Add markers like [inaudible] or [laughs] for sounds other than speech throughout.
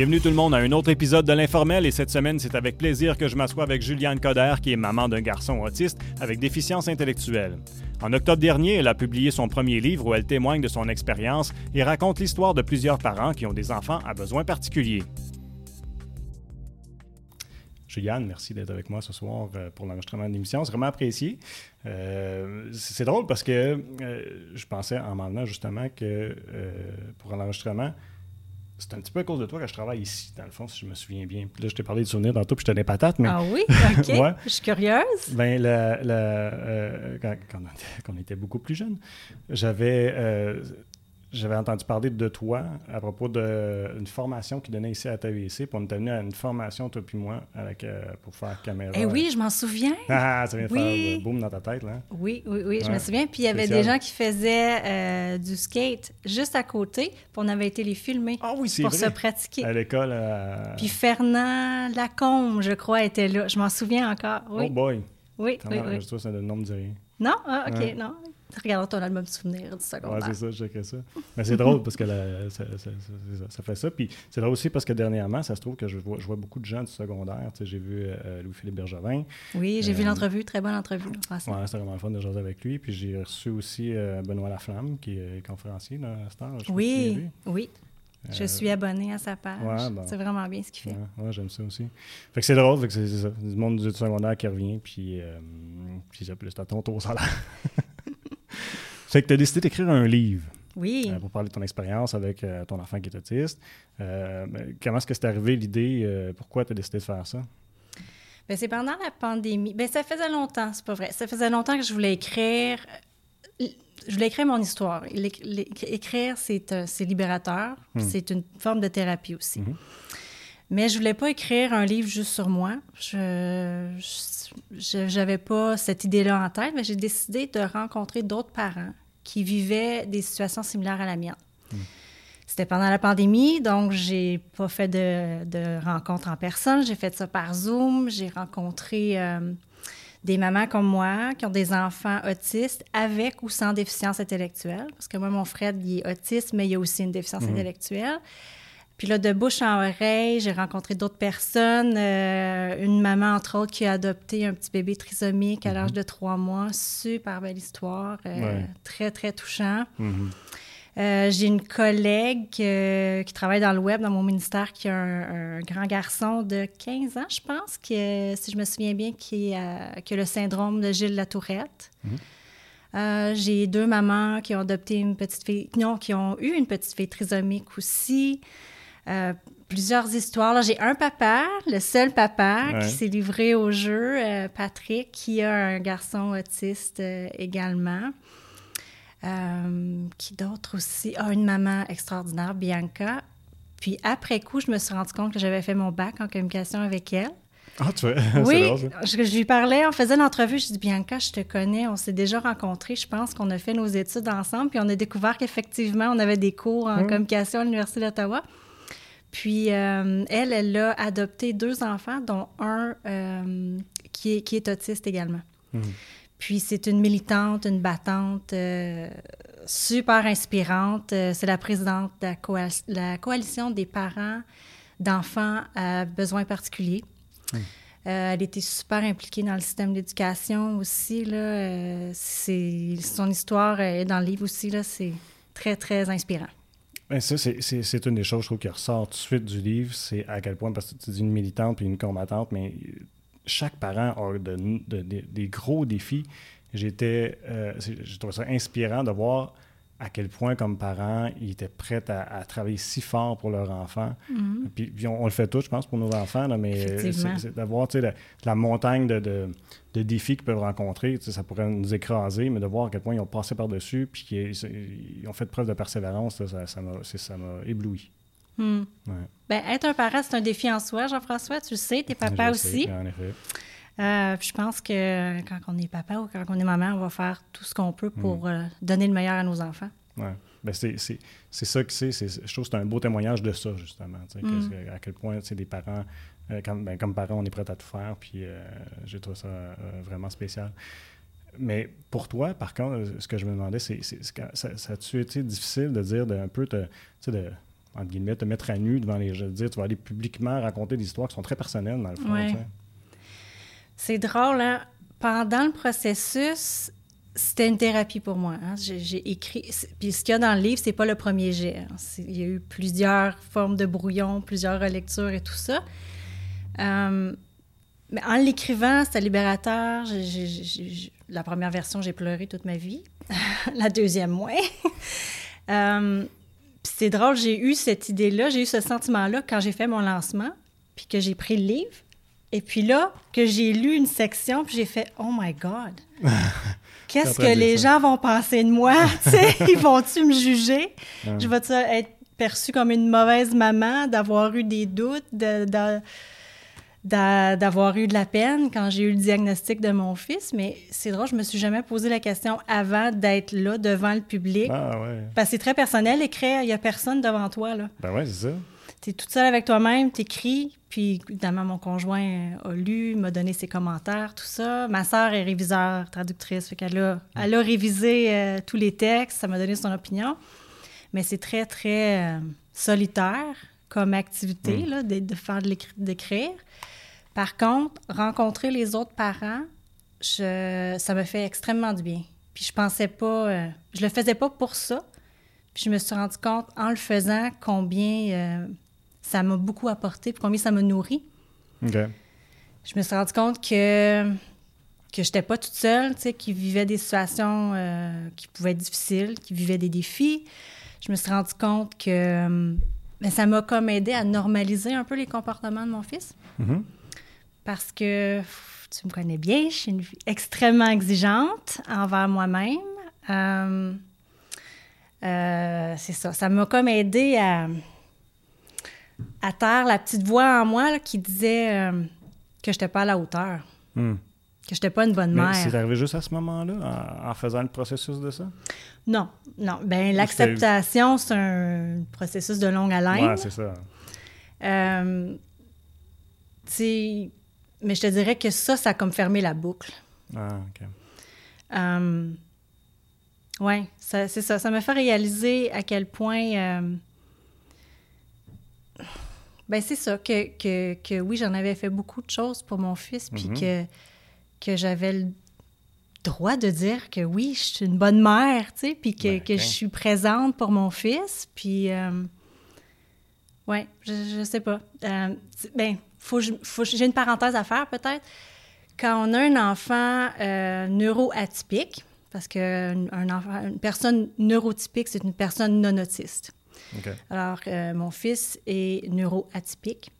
Bienvenue tout le monde à un autre épisode de l'Informel et cette semaine, c'est avec plaisir que je m'assois avec Juliane Coder, qui est maman d'un garçon autiste avec déficience intellectuelle. En octobre dernier, elle a publié son premier livre où elle témoigne de son expérience et raconte l'histoire de plusieurs parents qui ont des enfants à besoins particuliers. Juliane, merci d'être avec moi ce soir euh, pour l'enregistrement de l'émission. C'est vraiment apprécié. Euh, c'est drôle parce que euh, je pensais en m'en justement que pour l'enregistrement, c'est un petit peu à cause de toi que je travaille ici, dans le fond, si je me souviens bien. Puis là, je t'ai parlé de souvenirs tantôt, puis je te des patates. Mais... Ah oui? [laughs] OK. Je suis curieuse. Ben, quand, on était, [laughs] beaucoup plus jeune, j'avais j'avais entendu parler de toi à propos d'une formation qu'ils donnaient ici à TVC. Puis on était venu à une formation, toi puis moi, avec, euh, pour faire caméra. Eh oui, je m'en souviens. [laughs] Ah, ça vient de faire euh, boum dans ta tête, là. Oui, oui, oui, je me souviens. Puis il y avait des gens qui faisaient euh, du skate juste à côté. Puis on avait été les filmer ah, oui, pour vrai. se pratiquer. À l'école. Puis Fernand Lacombe, je crois, était là. Je m'en souviens encore. Oui. Oh boy. Oui, oui, oui. Ça, le nom me dit rien. Non? Ah, OK, non. Regarde ton album souvenir du secondaire. C'est ça, je ça. Mais c'est drôle parce que ça, ça, fait ça. Puis c'est drôle aussi parce que dernièrement, ça se trouve que je vois, je vois beaucoup de gens du secondaire. j'ai vu euh, Louis-Philippe Bergevin. Oui, j'ai vu euh, l'entrevue, très bonne entrevue. Oui, c'était vraiment le fun de jaser avec lui. Puis j'ai reçu aussi euh, Benoît Laflamme, qui est conférencier dans Star. Oui, oui. Je suis abonné à sa page. C'est vraiment bien ce qu'il fait. Oui, j'aime ça aussi. Fait que c'est drôle, fait que c'est ça. Du monde du secondaire qui revient, puis, puis ça, plus à ton tour salaire. [laughs] fait que tu as décidé d'écrire un livre. Oui. Euh, pour parler de ton expérience avec euh, ton enfant qui est autiste. Euh, comment est-ce que c'est arrivé l'idée? pourquoi tu as décidé de faire ça? Bien, c'est pendant la pandémie. Bien, ça faisait longtemps, c'est pas vrai. Ça faisait longtemps que je voulais écrire. Je voulais écrire mon histoire. Écrire, c'est libérateur. Hmm. C'est une forme de thérapie aussi. Hmm. Mais je voulais pas écrire un livre juste sur moi. Je n'avais pas cette idée-là en tête, mais j'ai décidé de rencontrer d'autres parents qui vivaient des situations similaires à la mienne. Hmm. C'était pendant la pandémie, donc j'ai pas fait de, de rencontres en personne. J'ai fait ça par Zoom. J'ai rencontré euh, des mamans comme moi qui ont des enfants autistes avec ou sans déficience intellectuelle. Parce que moi, mon frère, il est autiste, mais il a aussi une déficience hmm. intellectuelle. Puis là, de bouche en oreille, j'ai rencontré d'autres personnes. Euh, une maman, entre autres, qui a adopté un petit bébé trisomique à l'âge mhm. de trois mois. Super belle histoire. Euh, très, très touchant. Mhm. Euh, j'ai une collègue qui travaille dans le web, dans mon ministère, qui a un, grand garçon de 15 ans, je pense, qui, si je me souviens bien, qui, a, le syndrome de Gilles Latourette. Mhm. j'ai deux mamans qui ont adopté une petite fille, non, qui ont eu une petite fille trisomique aussi. Euh, plusieurs histoires. Là, j'ai un papa, le seul papa qui s'est livré au jeu, euh, Patrick, qui a un garçon autiste euh, également. qui d'autre aussi? Ah, une maman extraordinaire, Bianca. Puis après coup, je me suis rendu compte que j'avais fait mon bac en communication avec elle. Ah, tu vois, [laughs] oui, je, je, lui parlais, on faisait l'entrevue, je dis Bianca, je te connais, on s'est déjà rencontrés, je pense qu'on a fait nos études ensemble, puis on a découvert qu'effectivement, on avait des cours en hum. communication à l'Université d'Ottawa. Puis euh, elle, elle a adopté deux enfants, dont un euh, qui, est, qui, est, autiste également. Mhm. Puis c'est une militante, une battante euh, super inspirante. c'est la présidente de la, coalition des parents d'enfants à besoins particuliers. Mhm. elle était super impliquée dans le système d'éducation aussi. Là, c'est, son histoire est dans le livre aussi. Là, c'est très, très inspirant. Ben ça, c'est une des choses, je trouve, qui ressort tout de suite du livre, c'est à quel point, parce que tu dis une militante puis une combattante, mais chaque parent a des gros défis. J'étais, euh, je trouve ça inspirant de voir à quel point, comme parents, ils étaient prêts à, travailler si fort pour leur enfant. Mm-hmm. Puis, on, le fait tous, je pense, pour nos enfants, là, mais c'est d'avoir la, la, montagne de, de, défis qu'ils peuvent rencontrer. Ça pourrait nous écraser, mais de voir à quel point ils ont passé par-dessus, puis qu'ils ont fait preuve de persévérance, ça m'a ébloui. Mm. Ben, être un parent, c'est un défi en soi, Jean-François. Tu le sais, t'es papa aussi. en effet. Euh, je pense que quand on est papa ou quand on est maman, on va faire tout ce qu'on peut pour mm. euh, donner le meilleur à nos enfants. Oui. Ben c'est ça que c'est. Je trouve que c'est un beau témoignage de ça, justement. Mm. à quel point des parents, euh, comme, ben, comme parents, on est prêts à tout faire. Puis j'ai trouvé ça vraiment spécial. Mais pour toi, par contre, ce que je me demandais, c'est ça, ça a-tu été difficile de dire de, un peu de entre guillemets, te mettre à nu devant les gens. Dire, tu vas aller publiquement raconter des histoires qui sont très personnelles, dans le fond. Ouais. C'est drôle, hein? Pendant le processus, c'était une thérapie pour moi. Hein? J'ai écrit. Puis ce qu'il y a dans le livre, c'est pas le premier jet. Hein? Il y a eu plusieurs formes de brouillon, plusieurs relectures et tout ça. Euh, mais en l'écrivant, c'était libérateur. La première version, j'ai pleuré toute ma vie. [laughs] la deuxième, moins. [laughs] Euh, c'est drôle, j'ai eu cette idée-là, j'ai eu ce sentiment-là quand j'ai fait mon lancement, puis que j'ai pris le livre. Et puis là, que j'ai lu une section, puis j'ai fait Oh my God! [laughs] Qu'est-ce que les ça. gens vont penser de moi? [laughs] Ils vont-tu me juger? Je vais-tu être perçue comme une mauvaise maman, d'avoir eu des doutes, de- de- d'a- d'avoir eu de la peine quand j'ai eu le diagnostic de mon fils? Mais c'est drôle, je me suis jamais posé la question avant d'être là devant le public. Ah ouais. Parce que c'est très personnel, écrire, il n'y a personne devant toi. là. Ben ouais, c'est ça. Tu es toute seule avec toi-même, tu écris, puis évidemment, mon conjoint euh, a lu, m'a donné ses commentaires, tout ça. Ma sœur est réviseur, traductrice, fait qu'elle a, elle a révisé euh, tous les textes, ça m'a donné son opinion. Mais c'est très, très euh, solitaire comme activité, là, de, de faire de d'écrire. Par contre, rencontrer les autres parents, je, ça me fait extrêmement du bien. Puis je pensais pas, euh, je le faisais pas pour ça. Puis je me suis rendu compte en le faisant combien ça m'a beaucoup apporté, puis combien ça m'a nourri. Je me suis rendu compte que que j'étais pas toute seule, tu sais, qui vivait des situations euh, qui pouvaient être difficiles, qui vivait des défis. Je me suis rendu compte que euh, ben, ça m'a comme aidé à normaliser un peu les comportements de mon fils. Mhm. Parce que tu me connais bien, je suis une fille extrêmement exigeante envers moi-même. Euh, euh, c'est ça. Ça m'a comme aidé à, à taire la petite voix en moi là, qui disait euh, que je n'étais pas à la hauteur, Hmm. que je n'étais pas une bonne Mais mère. c'est arrivé juste à ce moment-là, en, en faisant le processus de ça? Non, non. Ben, l'acceptation, c'est un processus de longue haleine. Ouais, c'est ça. Euh, mais je te dirais que ça, ça a comme fermé la boucle. Ah, OK. Euh, oui, c'est ça. Ça m'a fait réaliser à quel point. Ben, c'est ça, que, que, que oui, j'en avais fait beaucoup de choses pour mon fils, puis Mhm. que, que j'avais le droit de dire que oui, je suis une bonne mère, tu sais, puis que, Ben, que je suis présente pour mon fils, puis. euh, ouais, je, je sais pas. Euh, ben, faut, j'ai une parenthèse à faire peut-être. Quand on a un enfant euh, neuroatypique, parce qu'une un enfant- une personne neurotypique, c'est une personne non autiste. Alors, euh, mon fils est neuroatypique.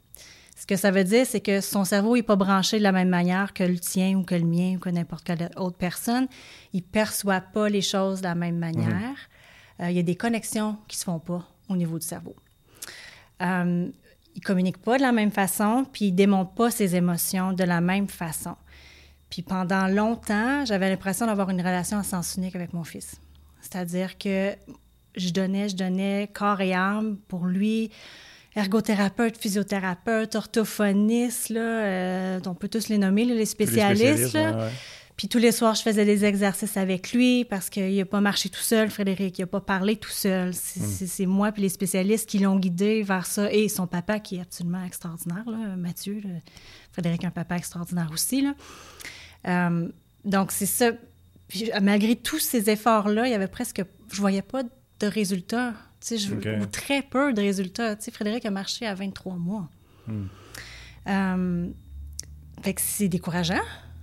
Ce que ça veut dire, c'est que son cerveau n'est pas branché de la même manière que le tien ou que le mien ou que n'importe quelle autre personne. Il ne perçoit pas les choses de la même manière. Euh, il y a des connexions qui ne se font pas au niveau du cerveau. Euh, il ne communique pas de la même façon, puis il ne démontre pas ses émotions de la même façon. Puis pendant longtemps, j'avais l'impression d'avoir une relation à sens unique avec mon fils. C'est-à-dire que je donnais, je donnais corps et âme pour lui, ergothérapeute, physiothérapeute, orthophoniste, là, euh, on peut tous les nommer, là, les spécialistes. là. ouais, ouais. Puis tous les soirs, je faisais des exercices avec lui parce qu'il n'a pas marché tout seul, Frédéric. Il n'a pas parlé tout seul. C'est c'est- moi puis les spécialistes qui l'ont guidé vers ça. Et son papa, qui est absolument extraordinaire, là, Mathieu. là. Frédéric a un papa extraordinaire aussi. Là. Euh, donc, c'est ça. Puis, malgré tous ces efforts-là, il y avait presque... Je voyais pas de résultats. Tu sais, je- Ok. Ou très peu de résultats. Tu sais, Frédéric a marché à 23 mois. Hmm. Euh, fait que c'est décourageant.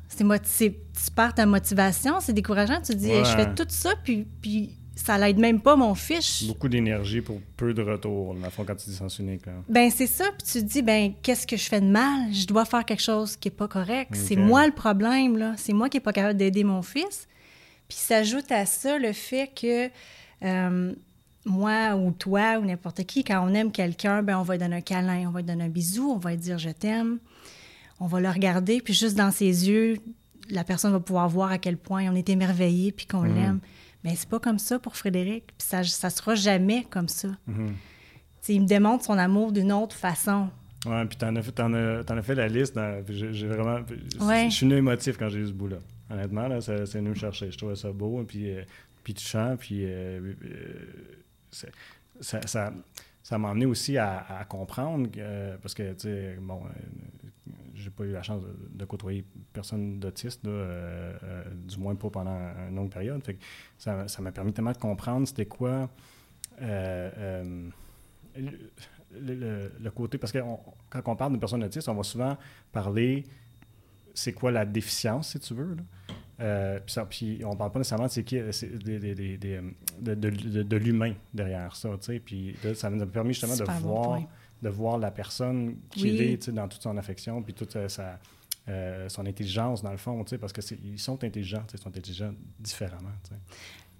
C'est tu perds ta motivation, c'est décourageant. Tu te dis, Ouais. Hey, je fais tout ça, puis, puis ça l'aide même pas mon fils. Beaucoup d'énergie pour peu de retour, le fond, quand tu dis sens unique. là. Ben c'est ça, puis tu te dis, ben qu'est-ce que je fais de mal? Je dois faire quelque chose qui est pas correct. C'est moi le problème, là. C'est moi qui est pas capable d'aider mon fils. Puis s'ajoute à ça le fait que euh, moi ou toi ou n'importe qui, quand on aime quelqu'un, ben on va lui donner un câlin, on va lui donner un bisou, on va lui dire je t'aime. On va le regarder, puis juste dans ses yeux, la personne va pouvoir voir à quel point on est émerveillé puis qu'on l'aime. Mais c'est pas comme ça pour Frédéric, puis ça, ça sera jamais comme ça. Mhm. Il me démontre son amour d'une autre façon. Ouais, puis t'en as, fait- t'en as, as fait la liste. j'ai, vraiment. Ouais. Je suis venu émotif quand j'ai eu ce bout-là. Honnêtement, là, c'est venu me chercher. Je trouvais ça beau, puis, euh, puis puis. euh, euh, c'est- ça, ça- ça m'a amené aussi à, comprendre, parce que, tu sais, bon, j'ai pas eu la chance de, côtoyer personne d'autiste, du moins pas pendant une longue période. Fait que ça m'a permis tellement de comprendre c'était quoi le, côté, parce que quand on parle d'une personne autiste, on va souvent parler c'est quoi la déficience, si tu veux. Euh, puis, on parle pas nécessairement de, qui, de, de, l'humain derrière ça. Puis ça nous a permis justement de voir, de voir la personne qui est dans toute son affection, puis toute euh, sa, euh, son intelligence, dans le fond, parce qu'ils sont intelligents, ils sont intelligents différemment.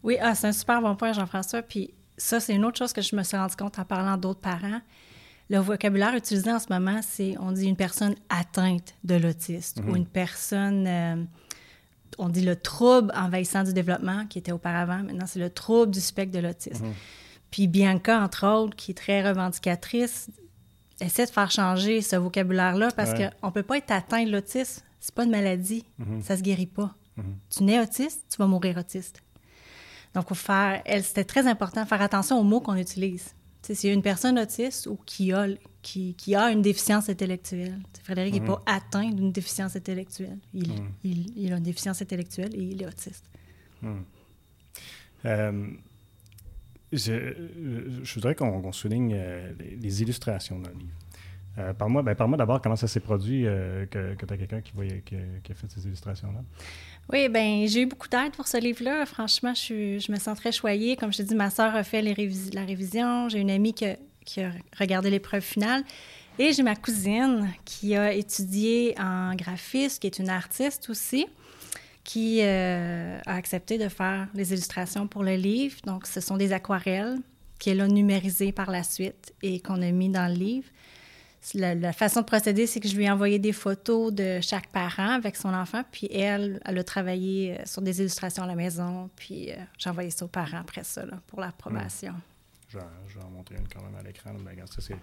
Oui, ah, c'est un super bon point, Jean-François. Puis ça, c'est une autre chose que je me suis rendu compte en parlant d'autres parents. Le vocabulaire utilisé en ce moment, c'est, on dit une personne atteinte de l'autisme ou mhm. une personne, euh, on dit le trouble envahissant du développement qui était auparavant. Maintenant, c'est le trouble du spectre de l'autisme. Mhm. Puis Bianca, entre autres, qui est très revendicatrice, essaie de faire changer ce vocabulaire-là parce qu'on ne peut pas être atteint de l'autisme. C'est pas une maladie. Mhm. Ça se guérit pas. Tu nais autiste, tu vas mourir autiste. Donc, faire, elle, c'était très important de faire attention aux mots qu'on utilise. S'il y a une personne autiste ou qui a, qui, qui a une déficience intellectuelle, Frédéric n'est pas mm. atteint d'une déficience intellectuelle. Il, mm. il, il, a une déficience intellectuelle et il est autiste. Mm. Euh, je, je, voudrais qu'on souligne euh, les, illustrations dans le livre. Euh, parle-moi ben, parle d'abord comment ça s'est produit que, que tu as quelqu'un qui, qui, qui, a fait ces illustrations-là. Oui, ben j'ai eu beaucoup d'aide pour ce livre-là. Franchement, je, je, me sens très choyée. Comme je t'ai dit, ma sœur a fait les la révision. J'ai une amie qui a, qui a regardé l'épreuve finale. Et j'ai ma cousine qui a étudié en graphisme, qui est une artiste aussi, qui euh, a accepté de faire les illustrations pour le livre. Donc, ce sont des aquarelles qu'elle a numérisées par la suite et qu'on a mis dans le livre. La, façon de procéder, c'est que je lui ai envoyé des photos de chaque parent avec son enfant, puis elle, elle a travaillé euh, sur des illustrations à la maison, puis euh, j'ai envoyé ça aux parents après ça, pour l'approbation. Je, vais en montrer une quand même à l'écran. ça, c'est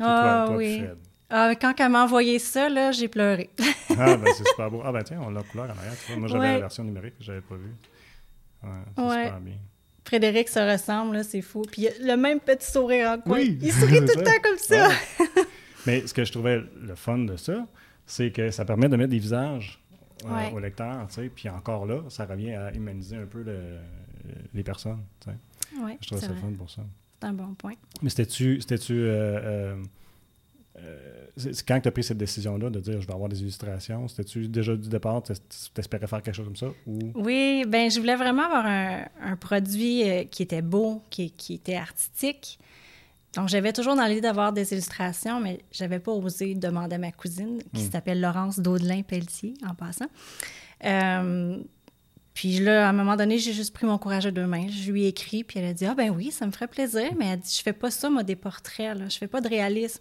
ah, oui. Ah, quand elle m'a envoyé ça, là, j'ai pleuré. [laughs] ah, ben c'est super beau. Ah, ben tiens, on l'a couleur en arrière. Moi, j'avais la version numérique que je n'avais pas vue. Ouais, c'est super bien. Frédéric se ressemble, c'est fou. Puis le même petit sourire en coin. Oui, il [laughs] sourit tout le temps comme ça. [laughs] Mais ce que je trouvais le fun de ça, c'est que ça permet de mettre des visages euh, au lecteur, tu sais. Puis encore là, ça revient à humaniser un peu les personnes, tu sais. je trouvais ça fun pour ça. C'est un bon point. Mais c'était-tu... c'était-tu euh, euh, quand tu as pris cette décision-là de dire je vais avoir des illustrations, c'était-tu déjà du départ, tu espérais faire quelque chose comme ça? Ou... Oui, ben je voulais vraiment avoir un, produit qui était beau, qui, qui était artistique, donc, j'avais toujours dans l'idée d'avoir des illustrations, mais j'avais pas osé demander à ma cousine, qui hmm. s'appelle Laurence Daudelin-Pelletier, en passant. Euh, puis là, à un moment donné, j'ai juste pris mon courage à deux mains. Je lui ai écrit, puis elle a dit Ah, ben oui, ça me ferait plaisir, mais elle dit Je fais pas ça, moi, des portraits, là. Je fais pas de réalisme.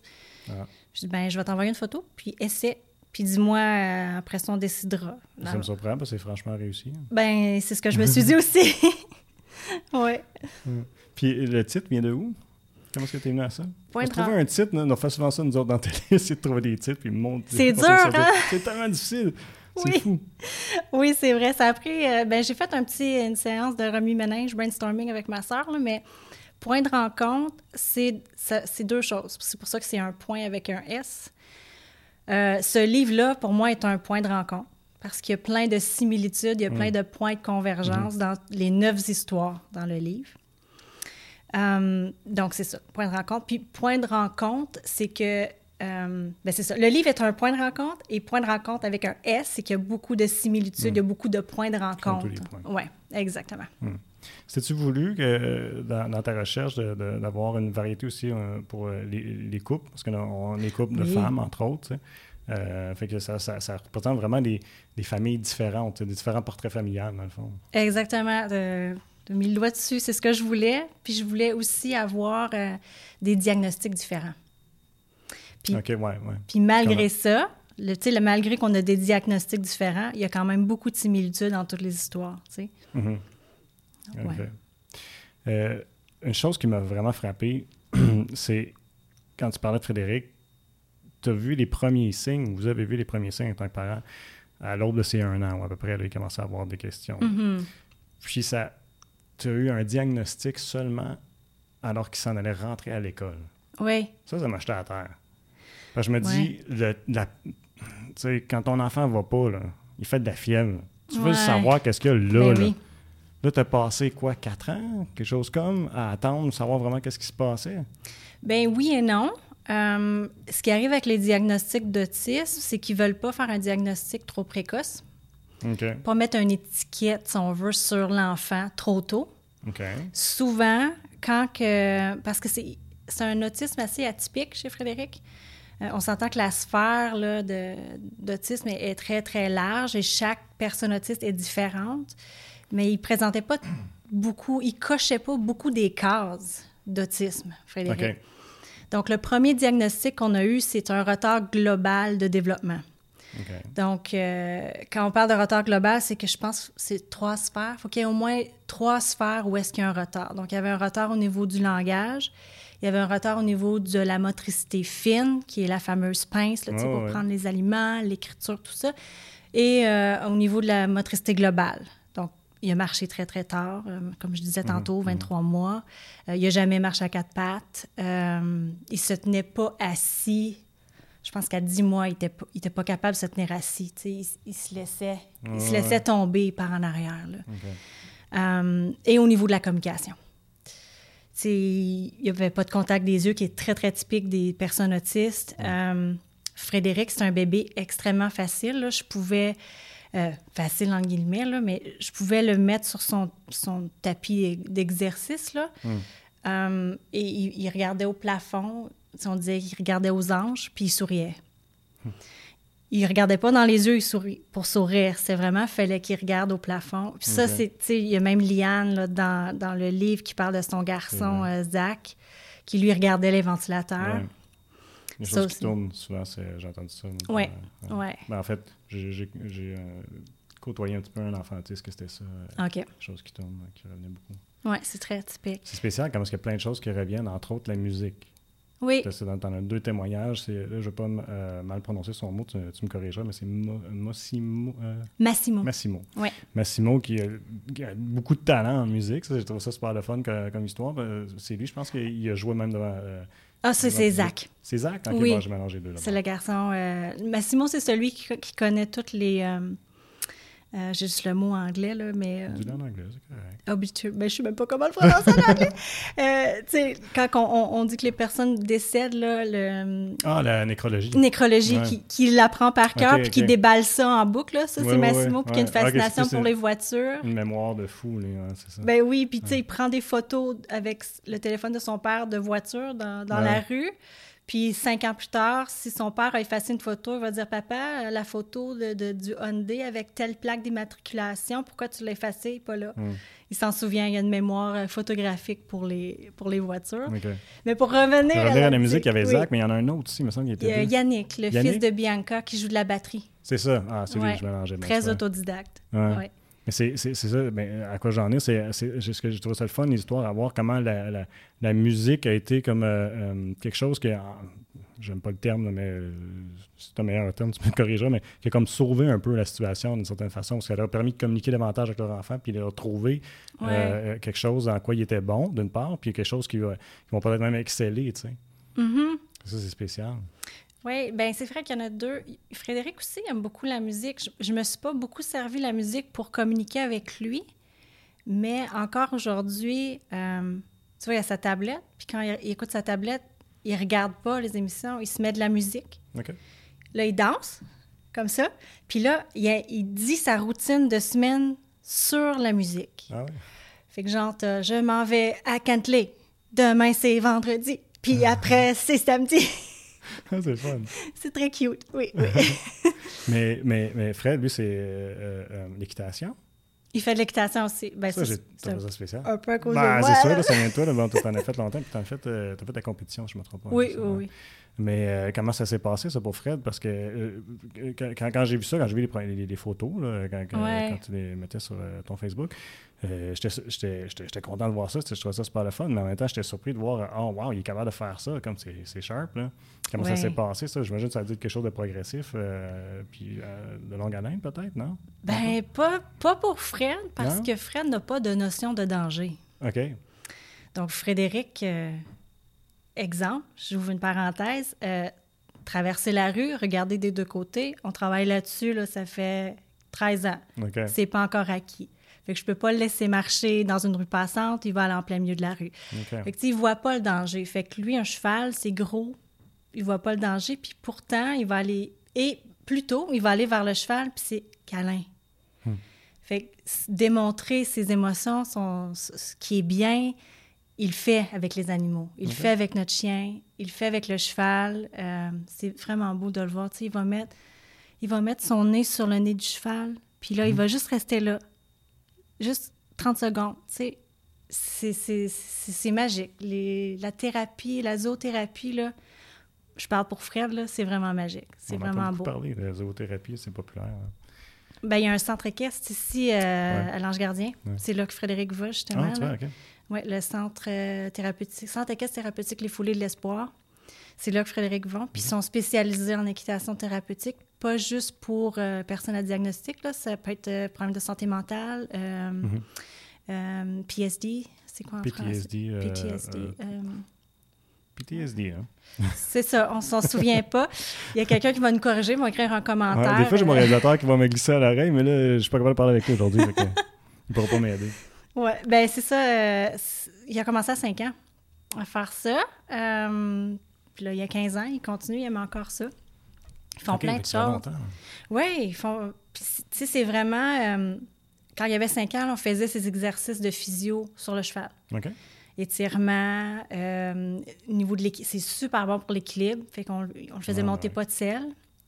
Ah. Je dis Ben, je vais t'envoyer une photo, puis essaie. Puis dis-moi, euh, après ça, on décidera. Ça me surprend parce que c'est franchement réussi. Ben, c'est ce que je me suis dit [laughs] aussi. [laughs] oui. Hmm. Puis le titre vient de où? Comment est-ce que tu es venu à ça? Point trouver un titre, on fait souvent ça, nous autres, dans la télé, [laughs] essayer de trouver des titres, puis monter. C'est dur, hein? C'est tellement difficile. C'est oui. fou. Oui, c'est vrai. Ça a pris... Euh, ben, j'ai fait un petit, une séance de remue-ménage, brainstorming avec ma sœur, mais point de rencontre, c'est deux choses. C'est pour ça que c'est un point avec un S. Euh, ce livre-là, pour moi, est un point de rencontre parce qu'il y a plein de similitudes, il y a plein mm. de points de convergence mm-hmm. dans les neuf histoires dans le livre. Euh, donc, c'est ça, point de rencontre. Puis, point de rencontre, c'est que. Euh, ben c'est ça. Le livre est un point de rencontre et point de rencontre avec un S, c'est qu'il y a beaucoup de similitudes, il y a hmm. beaucoup de points de rencontre. Oui, exactement. Hmm. tu voulu que dans, ta recherche d'avoir une variété aussi euh, pour les, couples, parce qu'on est couple de femmes, entre autres, fait que ça, ça, représente vraiment des, des, familles différentes, des différents portraits familiales, dans le fond. Exactement mis le doigt dessus, c'est ce que je voulais. Puis je voulais aussi avoir euh, des diagnostics différents. Puis, ouais, ouais. Puis malgré ça, le, le, malgré qu'on a des diagnostics différents, il y a quand même beaucoup de similitudes dans toutes les histoires, tu sais. Mm-hmm. Euh, une chose qui m'a vraiment frappé, [clears throat] c'est quand tu parlais de Frédéric, tu as vu les premiers signes, vous avez vu les premiers signes en tant que parent, à l'aube de ces un an, ou à peu près, il commençait à avoir des questions. Mm-hmm. Puis ça, tu as eu un diagnostic seulement alors qu'il s'en allait rentrer à l'école. Oui. Ça, ça m'a jeté à terre. Parce que je me dis, le, la, quand ton enfant va pas, là, il fait de la fièvre. Tu veux savoir qu'est-ce qu'il y a là. Ben là. oui. Là, t'as passé quoi, quatre ans, quelque chose comme, à attendre, savoir vraiment qu'est-ce qui se passait? Ben oui et non. Euh, ce qui arrive avec les diagnostics d'autisme, c'est qu'ils veulent pas faire un diagnostic trop précoce, OK. pas mettre une étiquette, si on veut, sur l'enfant trop tôt. Souvent, quand que... Parce que c'est c'est un autisme assez atypique chez Frédéric. Euh, on s'entend que la sphère là, de- d'autisme est, est très, très large et chaque personne autiste est différente, mais il présentait pas beaucoup, il cochait pas beaucoup des cases d'autisme, Frédéric. Donc, le premier diagnostic qu'on a eu, c'est un retard global de développement. Donc, euh, quand on parle de retard global, c'est que je pense que c'est trois sphères. Il faut qu'il y ait au moins trois sphères où est-ce qu'il y a un retard. Donc, il y avait un retard au niveau du langage, il y avait un retard au niveau de la motricité fine, qui est la fameuse pince là, Ouais, pour ouais. prendre les aliments, l'écriture, tout ça, et euh, au niveau de la motricité globale. Donc, il a marché très, très tard, euh, comme je disais tantôt, 23 mois. Euh, il n'a jamais marché à quatre pattes. Il se tenait pas assis je pense qu'à 10 mois, il n'était pas, il était pas capable de se tenir assis. Il, il se laissait, il se laissait ouais. tomber par en arrière. là. Et au niveau de la communication. Il n'y avait pas de contact des yeux qui est très, très typique des personnes autistes. Euh, Frédéric, c'est un bébé extrêmement facile. là. Je pouvais, euh, facile en guillemets, là, mais je pouvais le mettre sur son, son tapis d'exercice. Là. Euh, et il, il regardait au plafond. On disait qu'il regardait aux anges, puis il souriait. Il regardait pas dans les yeux il sourit, pour sourire. C'est vraiment, fallait qu'il regarde au plafond. Puis ça, c'est, il y a même Liane là, dans, dans le livre qui parle de son garçon, vrai. euh, Zach, qui lui regardait les ventilateurs. Ouais. Choses aussi. qui tournent, souvent, c'est- j'ai entendu ça. Ouais, Euh, ouais. Ben, en fait, j'ai euh, côtoyé un petit peu un enfant autiste que c'était ça. euh, OK. Des choses qui tournent, euh, qui revenaient beaucoup? Oui, c'est très typique. C'est spécial comme parce qu'il y a plein de choses qui reviennent, entre autres la musique. Oui, Parce que dans, dans deux témoignages, c'est, là, je ne vais pas euh, mal prononcer son mot, tu, tu me corrigeras, mais c'est Mo- Mossimo. euh, Massimo. Massimo. Massimo qui a, qui a beaucoup de talent en musique. Ça, j'ai trouvé ça super le fun comme histoire. Euh, C'est lui, je pense qu'il a joué même devant. euh, Ah, ça, c'est Zach. c'est Zach? Ok, Oui. bon, j'ai mélangé les deux. là. C'est le garçon. euh, Massimo, c'est celui qui, qui connaît toutes les. Euh, J'ai juste le mot anglais, là, mais. euh, Dis-le en anglais, c'est correct. Obituary. Ben, je sais même pas comment le prononcer en anglais. [laughs] Euh, tu sais, quand on, on- on dit que les personnes décèdent, là, le Ah, la nécrologie. nécrologie, Ouais. qui, qui l'apprend par cœur, puis qui déballe ça en boucle, là, ça, Ouais, c'est ouais, Massimo, puis qui a une. Ah, fascination pour les voitures. Une mémoire de fou, les, c'est ça. Ben oui, puis tu sais, il prend des photos avec le téléphone de son père de voiture dans, dans la rue. Puis cinq ans plus tard, si son père a effacé une photo, il va dire Papa, la photo de, de- du Hyundai avec telle plaque d'immatriculation, pourquoi tu l'as effacée, pas là? Hmm. Il s'en souvient, il y a une mémoire euh, photographique pour les, pour les voitures. Mais pour revenir, Pour revenir à la musique, il y avait oui, Zach, mais il y en a un autre aussi, il me semble qu'il était. Yannick, le Yannick? fils de Bianca, qui joue de la batterie. C'est ça. Ah, c'est lui Ouais. que je mélangeais. Très autodidacte. Ouais. Ouais. Mais c'est ça, ben, à quoi j'en ai, c'est ce que j'ai trouvé ça le fun, l'histoire, à voir comment la, la- la musique a été comme euh, euh, quelque chose qui, a- j'aime pas le terme, là, mais euh, c'est un meilleur terme, [laughs] tu me corrigeras, mais qui a comme sauvé un peu la situation d'une certaine façon, parce qu'elle leur a permis de communiquer davantage avec leur enfant, puis de leur trouver Ouais. euh, quelque chose en quoi ils étaient bons, d'une part, puis quelque chose qui, qui vont peut-être même exceller, tu sais. Mhm. Ça, c'est spécial. Oui, ben c'est vrai qu'il y en a deux. Frédéric aussi aime beaucoup la musique. Je, je me suis pas beaucoup servi la musique pour communiquer avec lui, mais encore aujourd'hui, euh, tu vois, il a sa tablette, puis quand il, il écoute sa tablette, il regarde pas les émissions, il se met de la musique. Là, il danse, comme ça, puis là, il, a- il dit sa routine de semaine sur la musique. Ah ouais. Fait que genre, je m'en vais à Cantley. Demain, c'est vendredi. Puis [laughs] après, c'est samedi. [laughs] C'est le fun. c'est très cute. Oui, oui. [laughs] Mais, mais, mais Fred, lui, c'est euh, euh, l'équitation? Il fait de l'équitation aussi. Ben, Ça, c'est ça spécial. un peu à cause Ben, de moi. c'est sûr, ça vient de toi. Bon, tu en as [laughs] fait longtemps, puis tu as fait, euh, t'as fait la compétition, je ne me trompe pas. Oui, Ça, oui, ouais. oui. Mais euh, comment ça s'est passé, ça, pour Fred? Parce que euh, quand, j'ai vu ça, quand j'ai vu les, pre- les- les photos, là, quand, quand- Ouais. quand tu les mettais sur euh, ton Facebook, j'étais content de voir ça. Je trouvais ça super le fun, mais en même temps, j'étais surpris de voir, oh, wow, il est capable de faire ça, comme c'est sharp. Là. Comment ça s'est passé, ça? J'imagine que ça a dû être quelque chose de progressif, puis de longue haleine, peut-être, non? Ben, pas, pas pour Fred, parce Non? que Fred n'a pas de notion de danger. OK. Donc, Frédéric, euh, exemple, j'ouvre une parenthèse, euh, traverser la rue, regarder des deux côtés, on travaille là-dessus, là, ça fait 13 ans. OK. C'est pas encore acquis. Fait que je peux pas le laisser marcher dans une rue passante, il va aller en plein milieu de la rue. OK. Fait que, il voit pas le danger. Fait que lui, un cheval, c'est gros, il voit pas le danger, puis pourtant, il va aller... Et plutôt, il va aller vers le cheval, puis c'est câlin. Hmm. Fait que démontrer ses émotions, son, ce qui est bien, il fait avec les animaux. Il fait avec notre chien, il fait avec le cheval. Euh, c'est vraiment beau de le voir. Il va mettre... Il va mettre son nez sur le nez du cheval, puis là, il va juste rester là. Juste 30 secondes. C'est- c'est c'est- c'est magique. Les- la thérapie, la zoothérapie, là, je parle pour Fred, là, c'est vraiment magique. C'est vraiment beau. parler de zoothérapie, c'est populaire. hein. Ben, il y a un centre équestre ici euh, à l'Ange Gardien. Ouais. C'est là que Frédéric va, justement. Ah, tu vois. Oui, le centre euh, thérapeutique, centre équestre thérapeutique Les Foulées de l'Espoir. C'est là que Frédéric va. Puis ils sont spécialisés en équitation thérapeutique, pas juste pour euh, personnes à diagnostic. Là. Ça peut être euh, problème de santé mentale, Mhm. euh, PSD. C'est quoi en français? PTSD. PTSD. PTSD, hein? [laughs] c'est ça, on s'en souvient pas. Il y a quelqu'un qui va nous corriger, il va écrire un commentaire. Ouais, des fois, j'ai mon réalisateur qui va me glisser à l'oreille, mais là, je suis pas capable de parler avec lui aujourd'hui. [laughs] il pourra pas m'aider. Oui, ben c'est ça. euh, il a commencé à 5 ans à faire ça. Euh, puis là, il y a 15 ans, il continue, il aime encore ça. Ils font plein de choses. longtemps. Oui, ils font. Tu sais, c'est vraiment. euh, quand il y avait 5 ans, là, on faisait ces exercices de physio sur le cheval. OK. Étirement, au niveau de l'équilibre. C'est super bon pour l'équilibre. Fait qu'on on le faisait Ouais, monter ouais. pas de sel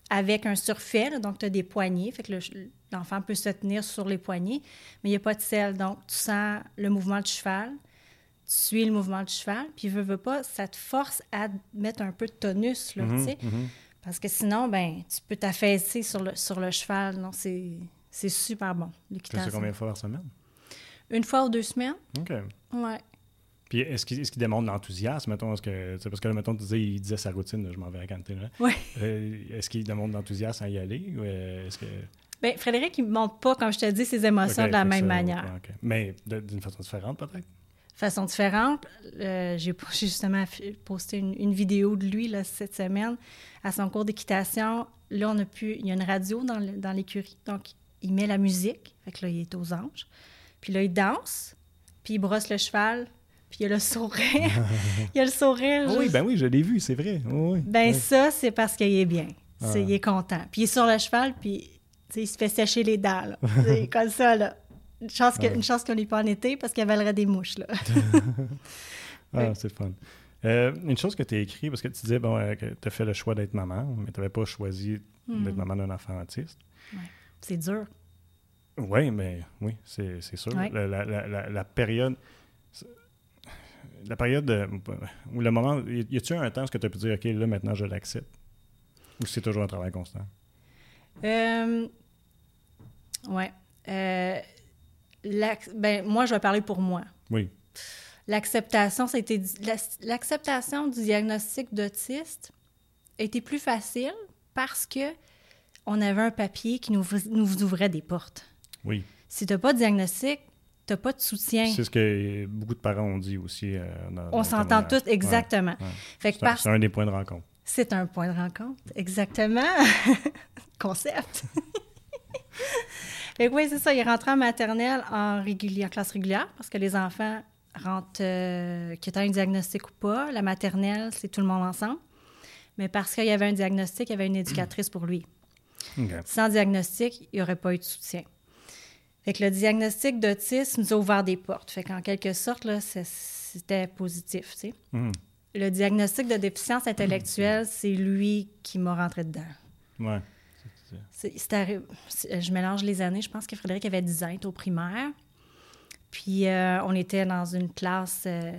avec un surfait. là, donc, tu as des poignées. Fait que le- l'enfant peut se tenir sur les poignées, mais il n'y a pas de sel. Donc, tu sens le mouvement du cheval. Tu suis le mouvement du cheval. Puis, veut, veut pas, ça te force à mettre un peu de tonus, là, tu Mhm, sais. mhm. Parce que sinon, ben, tu peux t'affaisser sur le, sur le cheval. Non, c'est super bon, Tu fais combien de fois par semaine? Une fois ou deux semaines? OK. Ouais. Puis est-ce qu'il est démontre l'enthousiasme, mettons, est-ce que, tu parce que là, mettons, tu disais, il disait sa routine, je m'en vais à la cantine. Ouais. Euh, est-ce qu'il démontre l'enthousiasme à y aller? Ou euh, est-ce que... Ben, Frédéric, il ne montre pas, comme je te dis, ses émotions de la même manière. Mais d'une façon différente, peut-être? façon différente. Euh, j'ai justement posté une, une vidéo de lui là, cette semaine à son cours d'équitation. Là, on a pu. Il y a une radio dans l'écurie. Donc, il met la musique. Fait que là, il est aux anges. Puis là, il danse. Puis il brosse le cheval. Puis il a le sourire. [laughs] il a le sourire. Oh oui, juste- ben oui, je l'ai vu, c'est vrai. Oui. Ben ça, c'est parce qu'il est bien. Ah. Il est content. Puis il est sur le cheval, puis il se fait sécher les dents. Là. [laughs] C'est comme ça, là. Une chance que- une chance qu'on n'est pas en été parce qu'il avalerait des mouches, là. [laughs] Ah, c'est fun. Euh, une chose que tu as écrit, parce que tu disais bon, euh, que tu as fait le choix d'être maman, mais tu n'avais pas choisi Hmm. d'être maman d'un enfant autiste. C'est dur. Oui, mais oui, c'est c'est sûr. Ouais. La, la- la- période. La période de- ou le moment. Y a-tu un temps où tu as pu dire, OK, là, maintenant, je l'accepte? Ou c'est toujours un travail constant? Euh, ouais. Euh, ben, moi, je vais parler pour moi. Oui. L'acceptation, la- l'acceptation du diagnostic d'autiste été plus facile parce que on avait un papier qui nous, nous ouvrait des portes. Oui. Si tu n'as pas de diagnostic, tu n'as pas de soutien. C'est ce que beaucoup de parents ont dit aussi. euh, dans- On s'entend tous exactement. Ouais, ouais. Fait que C'est un, parce- c'est un des points de rencontre. c'est un point de rencontre, exactement. [laughs] Concept. [laughs] oui, c'est ça. Il est rentré en maternelle en, régulier, en classe régulière parce que les enfants rentrent, euh, qu'ils aient un diagnostic ou pas. La maternelle, c'est tout le monde ensemble. Mais parce qu'il y avait un diagnostic, il y avait une éducatrice pour lui. Sans diagnostic, il n'y aurait pas eu de soutien. Fait que le diagnostic d'autisme nous a ouvert des portes. Fait qu'en quelque sorte, là, c'était positif, tu sais. Mhm. Le diagnostic de déficience intellectuelle, c'est lui qui m'a rentré dedans. Ouais. C'est- je mélange les années. Je pense que Frédéric avait 10 ans, au primaire. Puis euh, on était dans une classe euh,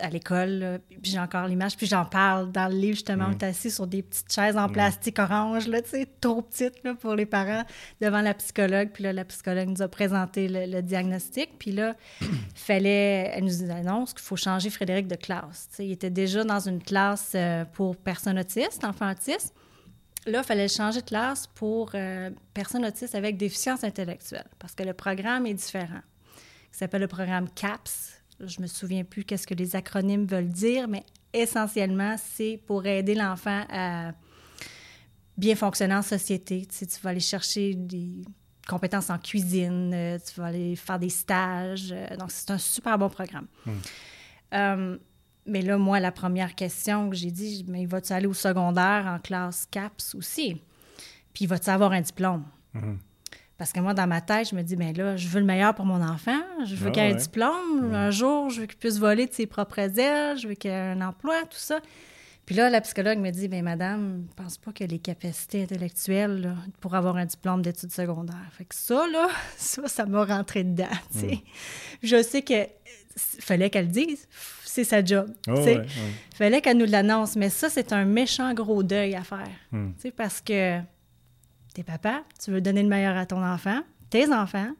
à l'école, puis j'ai encore l'image, puis j'en parle dans le livre, justement, Mm. on était assis sur des petites chaises en plastique orange, là, tu sais, trop petites là, pour les parents, devant la psychologue. Puis là, la psychologue nous a présenté le, le diagnostic. Puis là, [clears throat] fallait, elle nous annonce qu'il faut changer Frédéric de classe. Tu sais, il était déjà dans une classe euh, pour personnes autistes, enfants autistes. Là, il fallait changer de classe pour euh, personnes autistes avec déficience intellectuelle, parce que le programme est différent. Il s'appelle le programme CAPS. Je me souviens plus qu'est-ce que les acronymes veulent dire, mais essentiellement, c'est pour aider l'enfant à bien fonctionner en société. Tu, sais, tu vas aller chercher des compétences en cuisine, euh, tu vas aller faire des stages. euh, donc, c'est un super bon programme. Euh, mais là, moi, la première question que j'ai dit, mais vas-tu aller au secondaire en classe CAPS aussi? Puis, vas-tu avoir un diplôme? Mhm. Parce que moi, dans ma tête, je me dis, ben là, je veux le meilleur pour mon enfant. Je veux Ah qu'il ait un diplôme. Un jour, je veux qu'il puisse voler de ses propres ailes. Je veux qu'il ait un emploi, tout ça. Puis là, la psychologue me dit, ben madame, je pense pas que les capacités intellectuelles là, pour avoir un diplôme d'études secondaires. Fait que ça, là, [laughs] ça, ça m'a rentré dedans, tu sais. Je sais que euh, fallait qu'elle le dise. C'est sa job, Oh, ouais, ouais. fallait qu'elle nous l'annonce. Mais ça, c'est un méchant gros deuil à faire. Hmm. Parce que t'es papa, tu veux donner le meilleur à ton enfant, tes enfants,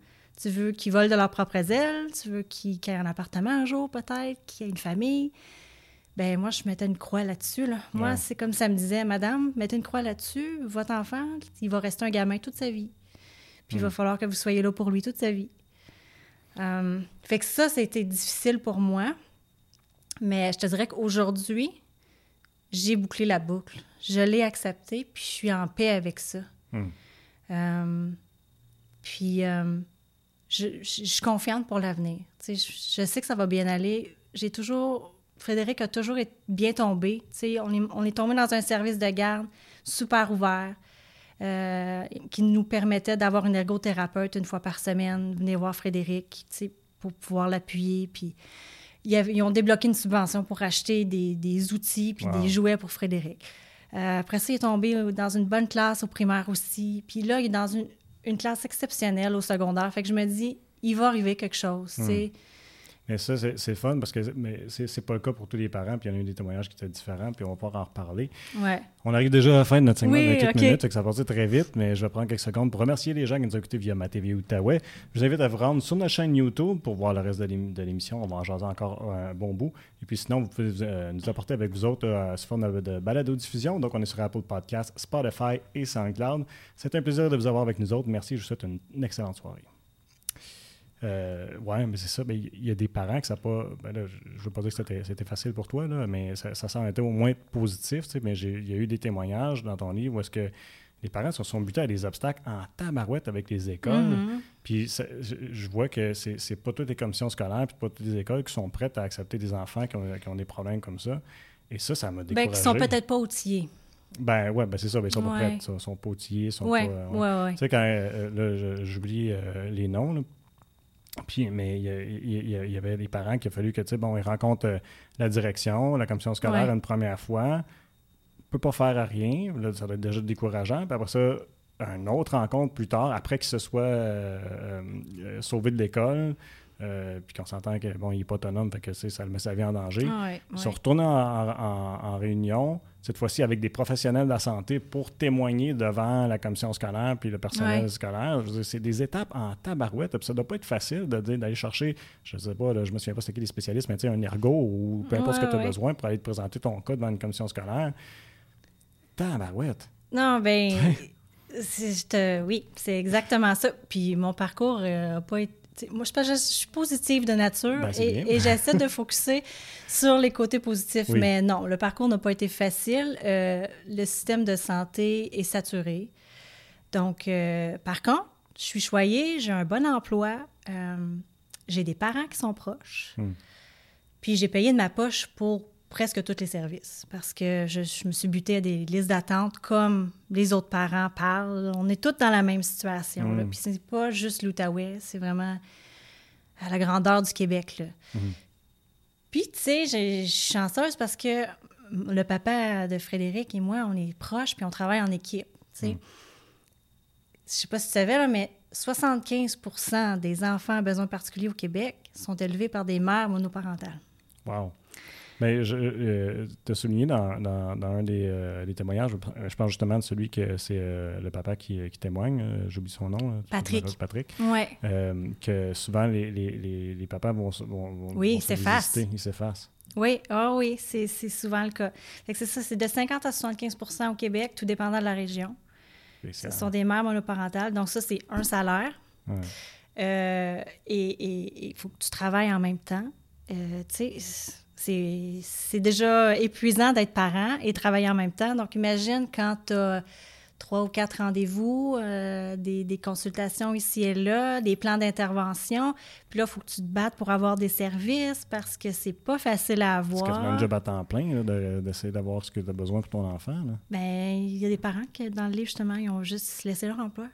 tu veux qu'ils volent de leurs propres ailes, tu veux qu'ils aient un appartement un jour peut-être, qu'ils aient une famille. Ben moi, je mettais une croix là-dessus. Là. Moi, Ouais. c'est comme ça me disait, Madame, mettez une croix là-dessus. Votre enfant, il va rester un gamin toute sa vie. Puis il va falloir que vous soyez là pour lui toute sa vie. Euh, fait que ça, ça a été difficile pour moi. Mais je te dirais qu'aujourd'hui, j'ai bouclé la boucle. Je l'ai accepté, puis je suis en paix avec ça. Hmm. Euh, puis, euh, je, je- je suis confiante pour l'avenir. Tu sais, Je, je sais que ça va bien aller. J'ai toujours... Frédéric a toujours été bien tombé. Tu sais, On est, on est tombé dans un service de garde super ouvert euh, qui nous permettait d'avoir une ergothérapeute une fois par semaine, venir voir Frédéric tu sais, pour pouvoir l'appuyer. Puis ils ont débloqué une subvention pour acheter des, des outils puis Wow. des jouets pour Frédéric. Euh, après ça, il est tombé dans une bonne classe au primaire aussi. Puis là, il est dans une, une classe exceptionnelle au secondaire. Fait que je me dis, il va arriver quelque chose. sais. Mais ça, c'est fun parce que c'est pas le cas pour tous les parents. Puis il y en a eu des témoignages qui étaient différents, puis on va pouvoir en reparler. Ouais. On arrive déjà à la fin de notre segment Oui, de 24 ok. minutes, que ça va passer très vite, mais je vais prendre quelques secondes pour remercier les gens qui nous ont écoutés via ma TV Outaouais. Je vous invite à vous rendre sur notre chaîne YouTube pour voir le reste de l'ém- de l'émission. On va en jaser encore un bon bout. Et puis sinon, vous pouvez euh, nous apporter avec vous autres euh, sous forme de, de balado-diffusion. Donc, on est sur Apple Podcasts, Spotify et SoundCloud. C'est un plaisir de vous avoir avec nous autres. Merci. Je vous souhaite une, une excellente soirée. Euh, ouais, mais c'est ça. Ben, Il y a des parents que ça pas. Ben là, je ne veux pas dire que c'était c'était facile pour toi, là, mais ça, ça semble être au moins positif. Mais il y a eu des témoignages dans ton livre où est-ce que les parents se sont butés à des obstacles en tabarouette avec les écoles. Mhm. Puis ça- je, vois que c'est c'est pas toutes les commissions scolaires puis pas toutes les écoles qui sont prêtes à accepter des enfants qui ont, qui ont des problèmes comme ça. Et ça, ça m'a découragé. Ben, qui sont peut-être pas outillés. Ben ouais, ben c'est ça. Ben, ils sont pas prêts. Ils sont pas outillés. Sont Ouais, pas, euh, ouais, ouais. tu sais, quand euh, là, j'oublie euh, les noms, là. Puis, mais il y, avait des parents qui a fallu que, tu sais, bon, ils rencontrent euh, la direction, la commission scolaire Ouais. une première fois, peut pas faire à rien, là, ça doit être déjà décourageant. Puis après ça, une autre rencontre plus tard, après qu'il se soit euh, euh, euh, sauvé de l'école, euh, puis qu'on s'entend que, bon, il est pas autonome, fait que, ça le met sa vie en danger. Ah ouais, Ils sont retournés en, en- en réunion, cette fois-ci avec des professionnels de la santé pour témoigner devant la commission scolaire puis le personnel Ouais. scolaire. C'est des étapes en tabarouette. Puis ça doit pas être facile de dire- d'aller chercher, je sais pas, là, je me souviens pas c'était qui les spécialistes, mais tu sais, un ergo ou peu importe ce que tu as ouais. besoin pour aller te présenter ton cas devant une commission scolaire. Tabarouette. Non, ben, [laughs] c'est- je te- oui, c'est exactement ça. Puis mon parcours n'a pas été. Moi, je, pense que je suis positive de nature Ben, et, j'essaie de focuser [laughs] sur les côtés positifs. Oui. Mais non, le parcours n'a pas été facile. Euh, le système de santé est saturé. Donc, euh, par contre, je suis choyée, j'ai un bon emploi, euh, j'ai des parents qui sont proches. Hmm. Puis j'ai payé de ma poche pour presque tous les services parce que je, je me suis butée à des listes d'attente comme les autres parents parlent. On est tous dans la même situation. là. Mm. Puis c'est pas juste l'Outaouais, c'est vraiment à la grandeur du Québec. là. Puis, tu sais, je suis chanceuse parce que le papa de Frédéric et moi, on est proches puis on travaille en équipe. tu sais. Je sais pas si tu savais, là, mais 75% des enfants à besoins particuliers au Québec sont élevés par des mères monoparentales. Wow. Mais je tu as souligné dans, dans- dans un des, euh, des témoignages, je, pense justement de celui que c'est euh, le papa qui, qui témoigne, euh, j'oublie son nom. Patrick. Patrick. Ouais. Euh, que souvent les, les, les, les papas vont, vont, vont- Oui, s'effacent. Ils s'effacent. Oui, ah oui, c'est souvent le cas. C'est ça, c'est de 50 à 75% au Québec, tout dépendant de la région. Ce sont des mères monoparentales. Donc, ça, c'est un salaire. Ouais. Euh, et il faut que tu travailles en même temps. Euh, tu sais, c'est déjà épuisant d'être parent et travailler en même temps. Donc, imagine quand tu as trois ou quatre rendez-vous, euh, des, des, consultations ici et là, des plans d'intervention. Puis là, il faut que tu te battes pour avoir des services parce que c'est pas facile à avoir. C'est quasiment un job à temps plein d'essayer d'avoir ce que tu as besoin pour ton enfant. Bien, il y a des parents qui, dans le livre, justement, ils ont juste laissé leur emploi.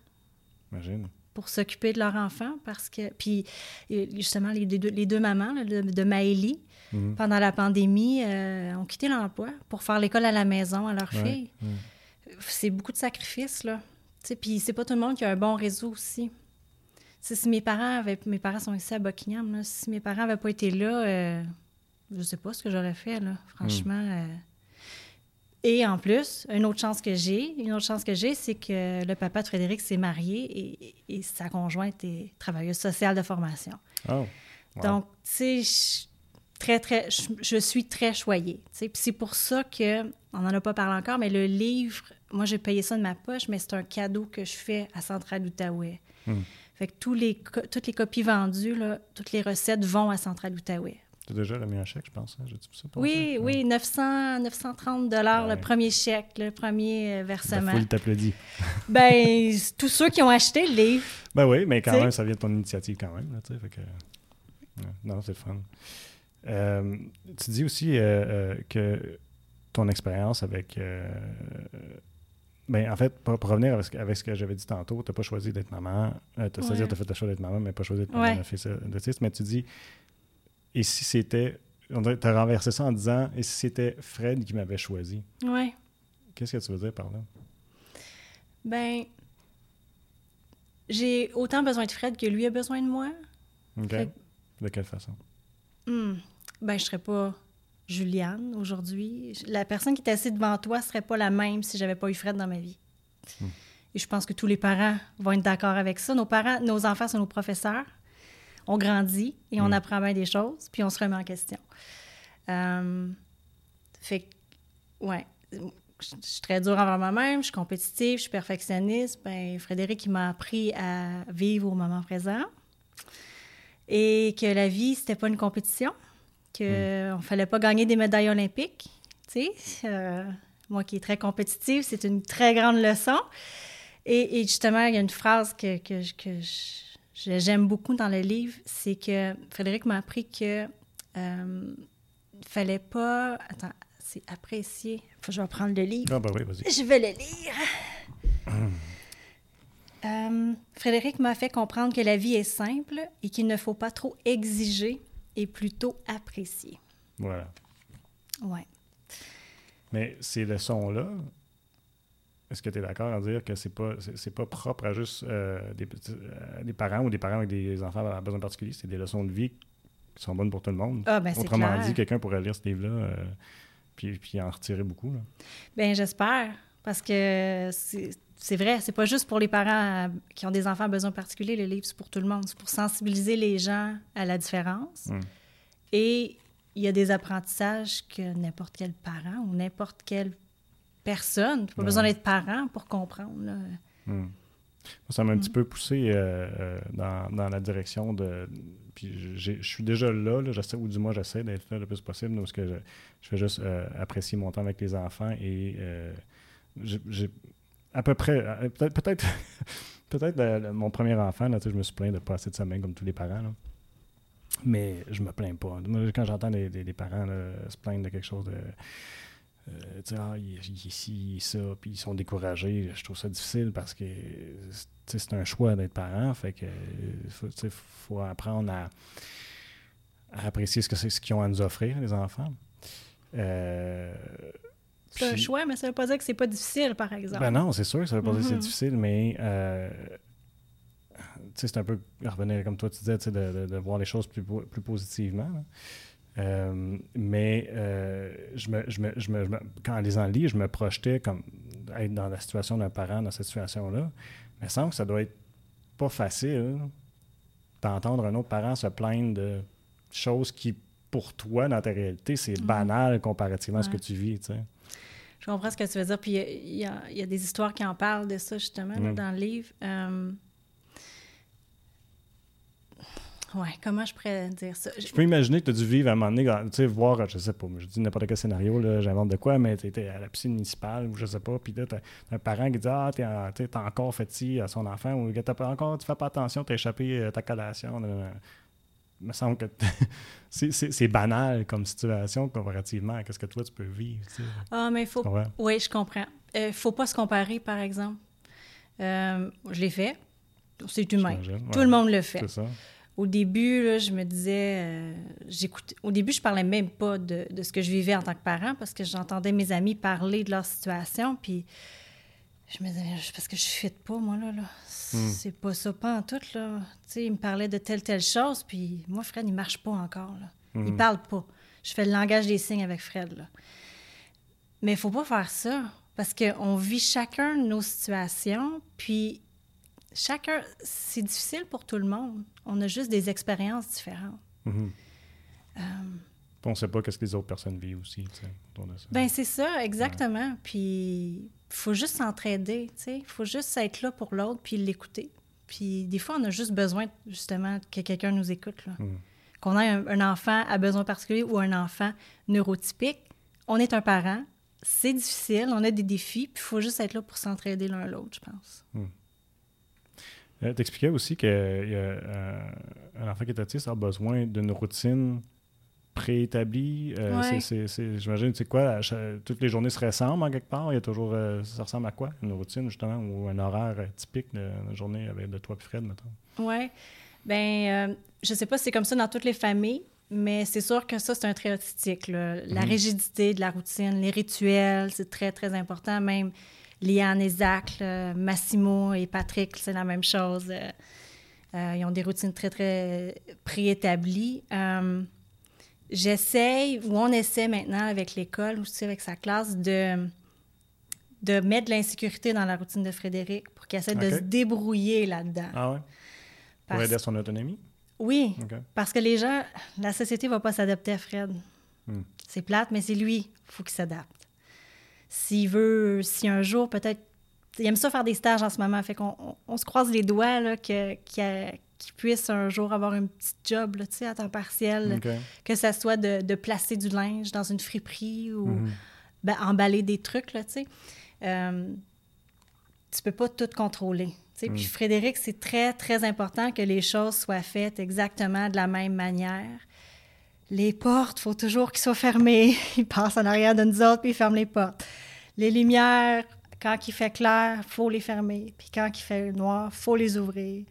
Imagine pour s'occuper de leur enfant parce que puis justement les deux, les deux mamans de, de Maëlie mhm. pendant la pandémie euh, ont quitté l'emploi pour faire l'école à la maison à leur fille c'est beaucoup de sacrifices, là. Puis c'est pas tout le monde qui a un bon réseau aussi. si mes parents avaient... Mes parents sont ici à Buckingham, là. Si mes parents n'avaient pas été là, euh, je sais pas ce que j'aurais fait, là. Franchement... Hmm. Euh. Et en plus, une autre chance que j'ai, une autre chance que j'ai, c'est que le papa de Frédéric s'est marié et, sa conjointe est travailleuse sociale de formation. Oh. Donc, tu sais, très, très, je, suis très choyée. Puis c'est pour ça que, on n'en a pas parlé encore, mais le livre, moi, j'ai payé ça de ma poche, mais c'est un cadeau que je fais à Centrale Outaouais. Hmm. Fait que tous les, toutes les copies vendues, là, toutes les recettes vont à Centrale Outaouais. Tu as déjà remis un chèque, je pense. Hein? Ça oui, oui, 900, 930 dollars le premier chèque, le premier euh, versement. Il t'applaudit. [laughs] ben, tous ceux qui ont acheté le livre. Ben oui, mais quand même, ça vient de ton initiative quand même. Là, fait que... Non, c'est fun. Euh, tu dis aussi euh, euh, que ton expérience avec. ben, en fait, pour, revenir avec, ce que j'avais dit tantôt, tu n'as pas choisi d'être maman. C'est-à-dire, tu as fait le choix d'être maman, mais pas choisi d'être maman fils d'autiste. Mais tu dis, et si c'était. Tu as renversé ça en disant, et si c'était Fred qui m'avait choisi? Oui. Qu'est-ce que tu veux dire par là? Ben, j'ai autant besoin de Fred que lui a besoin de moi. OK. De quelle façon? Hmm. Ben, je serais pas Juliane aujourd'hui. La personne qui est assise devant toi serait pas la même si j'avais pas eu Fred dans ma vie. Hmm. Et je pense que tous les parents vont être d'accord avec ça. Nos parents, nos enfants sont nos professeurs. On grandit et on hmm. apprend bien des choses, puis on se remet en question. Euh, fait que, ouais, je suis très dure envers moi-même, je suis compétitive, je suis perfectionniste. Ben, Frédéric, il m'a appris à vivre au moment présent et que la vie, c'était pas une compétition, qu'il ne hmm. fallait pas gagner des médailles olympiques. Tu sais, euh, moi qui est très compétitive, c'est une très grande leçon. Et, justement, il y a une phrase que, que, j'aime beaucoup dans le livre, c'est que Frédéric m'a appris que euh, fallait pas. Attends, c'est apprécier. Faut je vais prendre le livre. Ah, ben oui, vas-y. Je vais le lire. Euh, Frédéric m'a fait comprendre que la vie est simple et qu'il ne faut pas trop exiger plutôt apprécier. Voilà. Ouais. Mais ces leçons-là, est-ce que tu es d'accord à dire que c'est pas c'est pas propre à juste euh, des, euh, des, parents ou des parents avec des enfants à besoin particuliers, c'est des leçons de vie qui sont bonnes pour tout le monde. Ah, ben, Autrement dit, quelqu'un pourrait lire ce livre-là puis, puis en retirer beaucoup. Là. Bien, j'espère. Parce que c'est c'est vrai, c'est pas juste pour les parents euh, qui ont des enfants à besoins particuliers, le livre, c'est pour tout le monde. C'est pour sensibiliser les gens à la différence. Hmm. Et il y a des apprentissages que n'importe quel parent ou n'importe quelle personne, pas besoin d'être parent pour comprendre. Hmm. Ça m'a un petit peu poussé euh, euh, dans, la direction de. Puis je suis déjà là, là ou du moins j'essaie d'être là le plus possible, parce que je, je fais juste apprécier mon temps avec les enfants et j'ai à peu près, euh, peut-être peut-être [laughs] mon premier enfant, là, je me suis plaint de pas assez de sommeil comme tous les parents. Mais je me plains pas. quand j'entends des, parents se plaindre de quelque chose de. Euh, ah, il, est ici, ça, puis ils sont découragés. Je trouve ça difficile parce que c'est un choix d'être parent. Fait que faut, faut apprendre à, apprécier ce que c'est ce qu'ils ont à nous offrir, les enfants. Euh, c'est un choix, mais ça ne veut pas dire que c'est pas difficile, par exemple. Ben non, c'est sûr que ça ne veut pas dire que c'est mm-hmm. difficile, mais euh, c'est un peu revenir, comme toi tu disais, de, de, voir les choses plus, plus positivement. Euh, mais euh, je, me, je, me, je, me, quand en lisant le livre, je me projetais comme être dans la situation d'un parent dans cette situation-là. Mais il semble que ça doit être pas facile d'entendre un autre parent se plaindre de choses qui, pour toi, dans ta réalité, c'est mm-hmm. banal comparativement à ce que tu vis. Je comprends ce que tu veux dire. Puis il y, a, des histoires qui en parlent de ça, justement, dans le livre. Euh, Ouais, comment je pourrais dire ça? Je peux imaginer que tu as dû vivre à un moment donné, tu sais, voir, je sais pas, je dis n'importe quel scénario, là, j'invente de quoi, mais tu étais à la piscine municipale ou je sais pas, puis là, tu as un parent qui dit Ah, t'es es encore fait ci à son enfant, ou t'as pas encore, tu fais pas attention, t'as échappé ta collation. Il me semble que [laughs] c'est banal comme situation comparativement à ce que toi tu peux vivre. Ah, mais il faut. Oui, je comprends. Il euh, faut pas se comparer, par exemple. Euh, je l'ai fait. C'est humain. Tout le monde le fait. Ça. Au début, là, je me disais, euh, j'écoutais. Au début, je parlais même pas de, de, ce que je vivais en tant que parent parce que j'entendais mes amis parler de leur situation, puis je me disais, parce que je ne pas, moi, là. là. Hmm. C'est pas ça, pas en tout, là. Tu sais, il me parlait de telle, telle chose, puis moi, Fred, il marche pas encore, là. Il hmm. parle pas. Je fais le langage des signes avec Fred, là. Mais il faut pas faire ça, parce qu'on vit chacun nos situations, puis chacun, c'est difficile pour tout le monde. On a juste des expériences différentes. Hmm. Euh, on ne sait pas qu'est-ce que les autres personnes vivent aussi. Ben c'est ça, exactement. Puis faut juste s'entraider, tu sais. Il faut juste être là pour l'autre puis l'écouter. Puis des fois, on a juste besoin, justement, que quelqu'un nous écoute. Hmm. Qu'on ait un, enfant à besoin particulier ou un enfant neurotypique, on est un parent, c'est difficile, on a des défis, puis il faut juste être là pour s'entraider l'un l'autre, je pense. Hmm. Euh, tu expliquais aussi qu'un euh, enfant qui est autiste a besoin d'une routine préétabli. Euh, j'imagine, c'est quoi? toutes les journées se ressemblent en quelque part? Il y a toujours. Euh, ça ressemble à quoi? Une routine, justement, ou un horaire euh, typique de la journée avec de toi et Fred, mettons? Oui. Ben, je sais pas si c'est comme ça dans toutes les familles, mais c'est sûr que ça, c'est un trait autistique. La mhm. rigidité de la routine, les rituels, c'est très, très important. Même Liane et Zach, Massimo et Patrick, c'est la même chose. ils ont des routines très, très préétablies j'essaye, ou on essaie maintenant avec l'école, aussi avec sa classe, de, de mettre de l'insécurité dans la routine de Frédéric pour qu'il essaie de se débrouiller là-dedans. Ah ouais? Pour aider à son autonomie? Oui, parce que les gens, la société ne va pas s'adapter à Fred. Hmm. C'est plate, mais c'est lui, il faut qu'il s'adapte. S'il veut, si un jour, peut-être, il aime ça faire des stages en ce moment, fait qu'on on, se croise les doigts là, que, qu'il qu'il puisse un jour avoir un petit job là, à temps partiel, que ce soit de, placer du linge dans une friperie ou mhm. ben, emballer des trucs. Là, tu euh, tu peux pas tout contrôler. Puis mhm. Frédéric, c'est très, très important que les choses soient faites exactement de la même manière. Les portes, il faut toujours qu'ils soient fermées. [laughs] Il passe en arrière de nous autres, puis il ferme les portes. Les lumières, quand il fait clair, il faut les fermer. Puis quand il fait noir, il faut les ouvrir.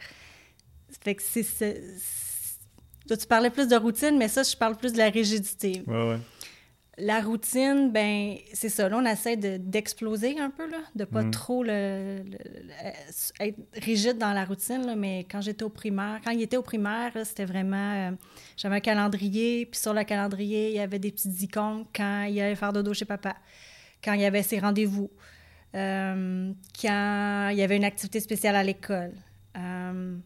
Fait que c'est. Toi, tu parlais plus de routine, mais ça, je parle plus de la rigidité. Ouais, ouais. La routine, ben c'est ça. Là, on essaie d'exploser un peu, là, de pas mm. trop le, être rigide dans la routine. Là, mais quand j'étais au primaire, quand il était au primaire, c'était vraiment. Euh, j'avais un calendrier, puis sur le calendrier, il y avait des petites icônes quand il allait faire dodo chez papa, quand il y avait ses rendez-vous, euh, quand il y avait une activité spéciale à l'école. Euh,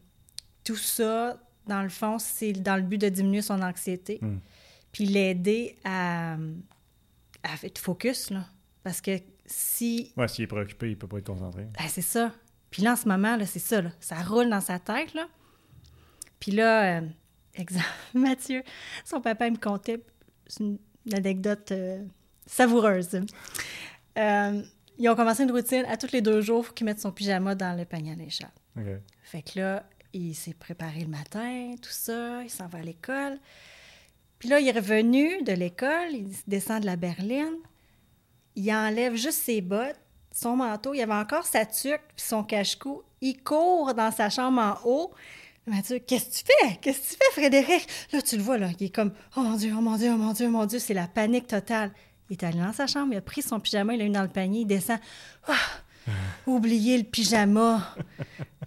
tout ça, dans le fond, c'est dans le but de diminuer son anxiété. Hmm. Puis l'aider à, à être focus, là. Parce que si. Ouais, s'il est préoccupé, il peut pas être concentré. Ben, c'est ça. Puis là, en ce moment, là, c'est ça, là. Ça roule dans sa tête, là. Puis là, euh, [laughs] exemple, Mathieu, son papa, il me contait une, anecdote euh, savoureuse. Euh, ils ont commencé une routine à tous les deux jours, il faut qu'il mette son pyjama dans le panier à l'échelle. Fait que là, il s'est préparé le matin, tout ça, il s'en va à l'école. Puis là, il est revenu de l'école, il descend de la berline, il enlève juste ses bottes, son manteau, il avait encore sa tuque puis son cache-cou. Il court dans sa chambre en haut. Mathieu, qu'est-ce que tu fais? Qu'est-ce que tu fais, Frédéric? Là, tu le vois, là, il est comme, oh mon Dieu, oh mon Dieu, oh mon Dieu, oh mon Dieu, c'est la panique totale. Il est allé dans sa chambre, il a pris son pyjama, il l'a mis dans le panier, il descend. Ah! Oublier le pyjama.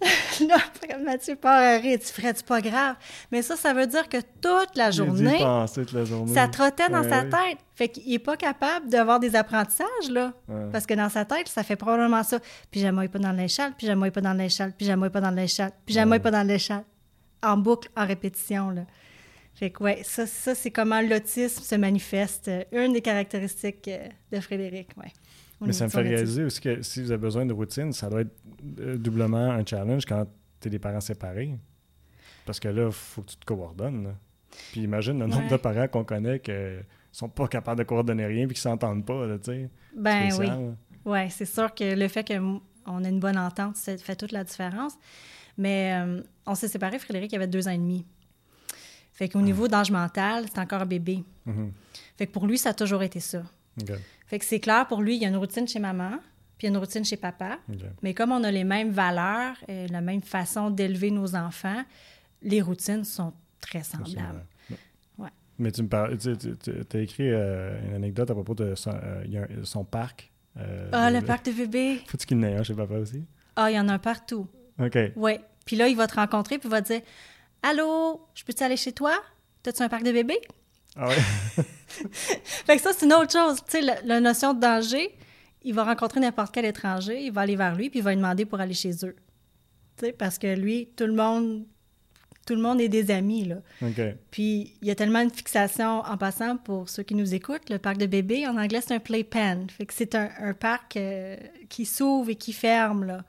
[laughs] là, Mathieu part à rire. Tu ferais-tu pas grave? Mais ça, ça veut dire que toute la journée, ça trottait dans sa tête. Fait qu'il n'est pas capable d'avoir des apprentissages, là. Parce que dans sa tête, ça fait probablement ça. Pyjama est pas dans l'échelle, pyjama est pas dans l'échelle, pyjama est pas dans l'échelle, pyjama est pas dans l'échelle. En boucle, en répétition, là. Fait que, ouais, ça, ça c'est comment l'autisme se manifeste. Une des caractéristiques euh, de Frédéric, ouais. Mais ça me fait réaliser aussi que si vous avez besoin de routine, ça doit être euh, doublement un challenge quand tu es des parents séparés. Parce que là, il faut que tu te coordonnes. là. Puis imagine le nombre Ouais. de parents qu'on connaît qui sont pas capables de coordonner rien puis qui s'entendent pas, tu sais. Ben oui. Spécial. Oui, c'est sûr que le fait qu'on a une bonne entente, ça fait toute la différence. Mais euh, on s'est séparés, Frédéric, il avait deux ans et demi. Fait qu'au niveau d'âge mental, c'est encore un bébé. Mhm. Fait que pour lui, ça a toujours été ça. Fait que c'est clair, pour lui, il y a une routine chez maman, puis il y a une routine chez papa. Mais comme on a les mêmes valeurs, euh, la même façon d'élever nos enfants, les routines sont très semblables. Ouais. Mais tu me parles, tu as écrit euh, une anecdote à propos de son, euh, un- son parc. euh, Ah, le [laughs] parc de bébés! Faut-tu qu'il y en ait un chez papa aussi? Ah, il y en a un partout. OK. Oui. Puis là, il va te rencontrer, puis il va te dire Allô, je peux-tu aller chez toi? T'as-tu un parc de bébés? Ah ouais? [laughs] [laughs] Fait que ça, c'est une autre chose. Tu sais, la, la notion de danger, il va rencontrer n'importe quel étranger, il va aller vers lui, puis il va lui demander pour aller chez eux. Tu sais, parce que lui, tout le monde, tout le monde est des amis, là. Puis il y a tellement une fixation en passant pour ceux qui nous écoutent. Le parc de bébés, en anglais, c'est un playpen. Fait que c'est un, un parc euh, qui s'ouvre et qui ferme, là,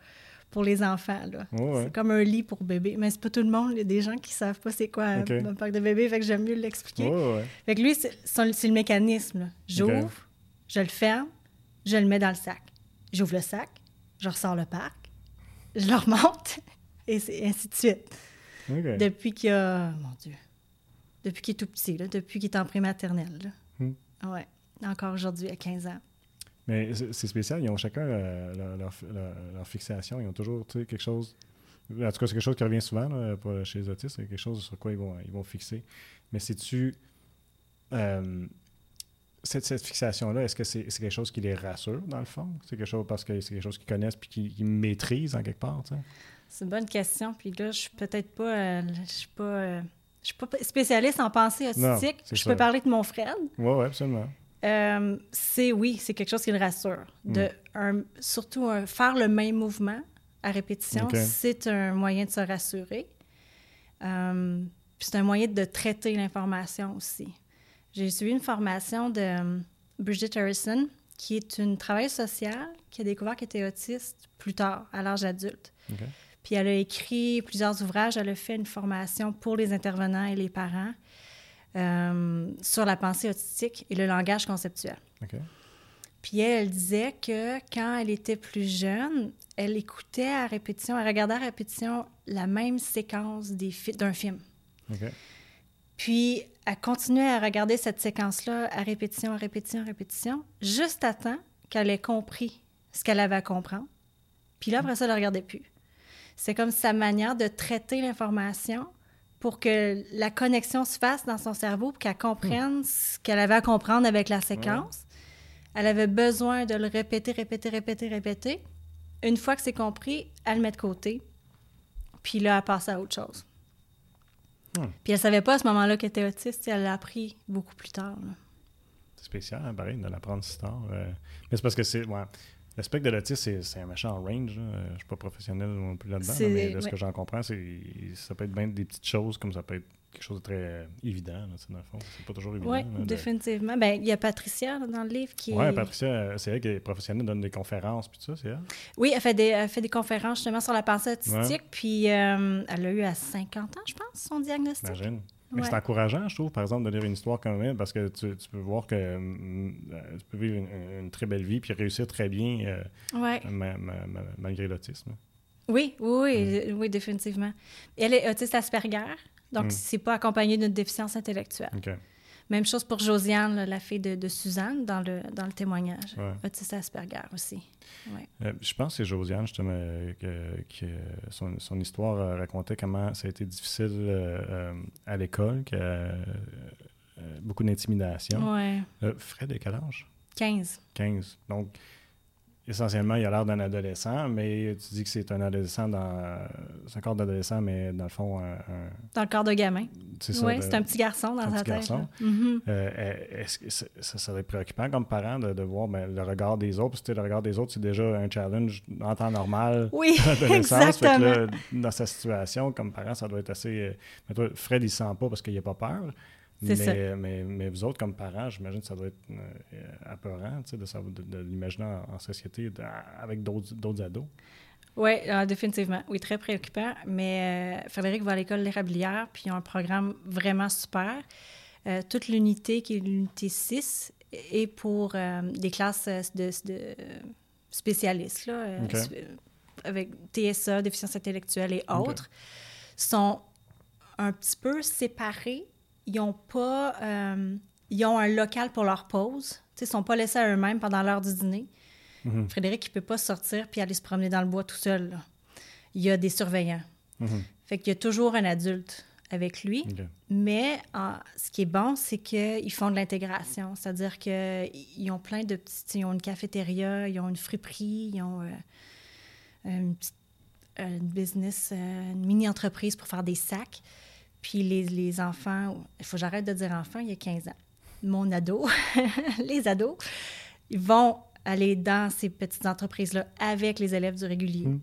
pour les enfants, là. Ouais. C'est comme un lit pour bébé. Mais c'est pas tout le monde. Il y a des gens qui savent pas c'est quoi un- parc de bébé. Fait que j'aime mieux l'expliquer. Ouais. Fait que lui, c'est le mécanisme. J'ouvre, je le ferme, je le mets dans le sac. J'ouvre le sac, je ressors le parc, je le remonte, [laughs] et c'est ainsi de suite. Depuis qu'il a... Mon Dieu. Depuis qu'il est tout petit, là, depuis qu'il est en prématernelle. Hmm. Ouais. Encore aujourd'hui, à 15 ans. Mais c'est spécial, ils ont chacun euh, leur, leur- leur- leur fixation, ils ont toujours quelque chose. En tout cas, c'est quelque chose qui revient souvent là, pour- chez les autistes, c'est quelque chose sur quoi ils vont, ils vont fixer. Mais c'est-tu. euh, cette, cette fixation-là, est-ce que c'est quelque chose qui les rassure, dans le fond? C'est quelque chose parce que c'est quelque chose qu'ils connaissent puis qu'ils maîtrisent en quelque part, tu sais? C'est une bonne question. Puis là, je suis peut-être pas... euh, je suis pas... euh, je suis pas spécialiste en pensée autistique. je ça. peux parler de mon Fred. Oui, oui, absolument. Euh, c'est oui, c'est quelque chose qui le rassure. De un- surtout un- faire le même mouvement à répétition, c'est un moyen de se rassurer. Euh, puis c'est un moyen de traiter l'information aussi. J'ai suivi une formation de euh, Bridget Harrison, qui est une travailleuse sociale qui a découvert qu'elle était autiste plus tard, à l'âge adulte. Puis elle a écrit plusieurs ouvrages, elle a fait une formation pour les intervenants et les parents euh, sur la pensée autistique et le langage conceptuel. Puis elle, elle disait que quand elle était plus jeune, elle écoutait à répétition, elle regardait à répétition la même séquence fi- d'un film. Puis elle continuait à regarder cette séquence-là à répétition, à répétition, à répétition, juste à temps qu'elle ait compris ce qu'elle avait à comprendre. Puis là, après ça, elle ne regardait plus. C'est comme sa manière de traiter l'information pour que la connexion se fasse dans son cerveau, pour qu'elle comprenne ce qu'elle avait à comprendre avec la séquence. Elle avait besoin de le répéter, répéter, répéter, répéter. Une fois que c'est compris, elle le met de côté. Puis là, elle passe à autre chose. Hmm. Puis elle savait pas à ce moment-là qu'elle était autiste, elle l'a appris beaucoup plus tard. là. C'est spécial, hein, pareil, de l'apprendre si tard. euh. Mais c'est parce que c'est. Ouais, le spectre de l'autisme, c'est- c'est un méchant range. là. Euh, Je suis pas professionnel non plus là-dedans, là, mais de ce ouais. que j'en comprends, c'est ça peut être bien des petites choses, comme ça peut être quelque chose de très euh, évident, là, dans le fond. C'est pas toujours évident. Oui, de- définitivement. Ben, il y a Patricia là, dans le livre qui. Ouais, Patricia, euh, c'est elle qui est professionnelle, donne des conférences, puis tout ça, c'est elle? Oui, elle fait, des, elle fait des conférences justement sur la pensée autistique. Puis euh, elle a eu à 50 ans, je pense, son diagnostic. Imagine. Mais Ouais. c'est encourageant, je trouve, par exemple, de lire une histoire comme elle, parce que tu, tu peux voir que euh, tu peux vivre une, une très belle vie puis réussir très bien euh, Ouais. ma- ma- ma- malgré l'autisme. Oui, oui, oui, oui, définitivement. Elle est autiste Asperger, donc Mm. c'est pas accompagné d'une déficience intellectuelle. Même chose pour Josiane, là, la fille de, de Suzanne, dans le, dans le témoignage. Ouais. Autiste Asperger aussi. Ouais. Euh, je pense que c'est Josiane, justement, que, que son, son histoire euh, racontait comment ça a été difficile euh, à l'école, qu'il y a euh, beaucoup d'intimidation. Ouais. Fred, à quel âge? 15. 15. Donc, essentiellement, il a l'air d'un adolescent, mais tu dis que c'est un adolescent dans. C'est un corps d'adolescent, mais dans le fond, un- un- Dans le corps de gamin. c'est ça. Oui, c'est un petit garçon dans un sa petit tête. garçon. là. Mhm. Euh, Est-ce que ça, ça serait préoccupant comme parent de, de voir ben, le regard des autres? Parce que le regard des autres, c'est déjà un challenge en temps normal. Oui, [laughs] exactement. là, dans sa situation, comme parent, ça doit être assez. euh, mais toi, Fred, il sent pas parce qu'il n'a pas peur. Ça. Mais, mais, mais vous autres, comme parents, j'imagine que ça doit être euh, apparent de, de, de l'imaginer en, en société de- avec d'autres d'autres ados. Oui, ah, définitivement. Oui, très préoccupant. Mais euh, Frédéric va à l'école l'érablière, puis ils ont un programme vraiment super. Euh, toute l'unité, qui est l'unité 6, est pour euh, des classes de, spécialistes, là, avec TSA, déficience intellectuelle et autres, sont un petit peu séparés. Ils n'ont pas... ils ont un local pour leur pause. Ils ne sont pas laissés à eux-mêmes pendant l'heure du dîner. Mhm. Frédéric, il ne peut pas sortir puis aller se promener dans le bois tout seul. Il y a des surveillants. Mhm. Fait qu'il y a toujours un adulte avec lui. Mais ah, ce qui est bon, c'est qu'ils font de l'intégration. C'est-à-dire qu'ils ont plein de petits... Ils ont une cafétéria, ils ont une friperie, ils ont euh, une petite business, euh, une mini-entreprise pour faire des sacs. Puis les, les enfants, il faut que j'arrête de dire enfants, il y a 15 ans. Mon ado, [laughs] les ados, ils vont aller dans ces petites entreprises-là avec les élèves du régulier. Hmm.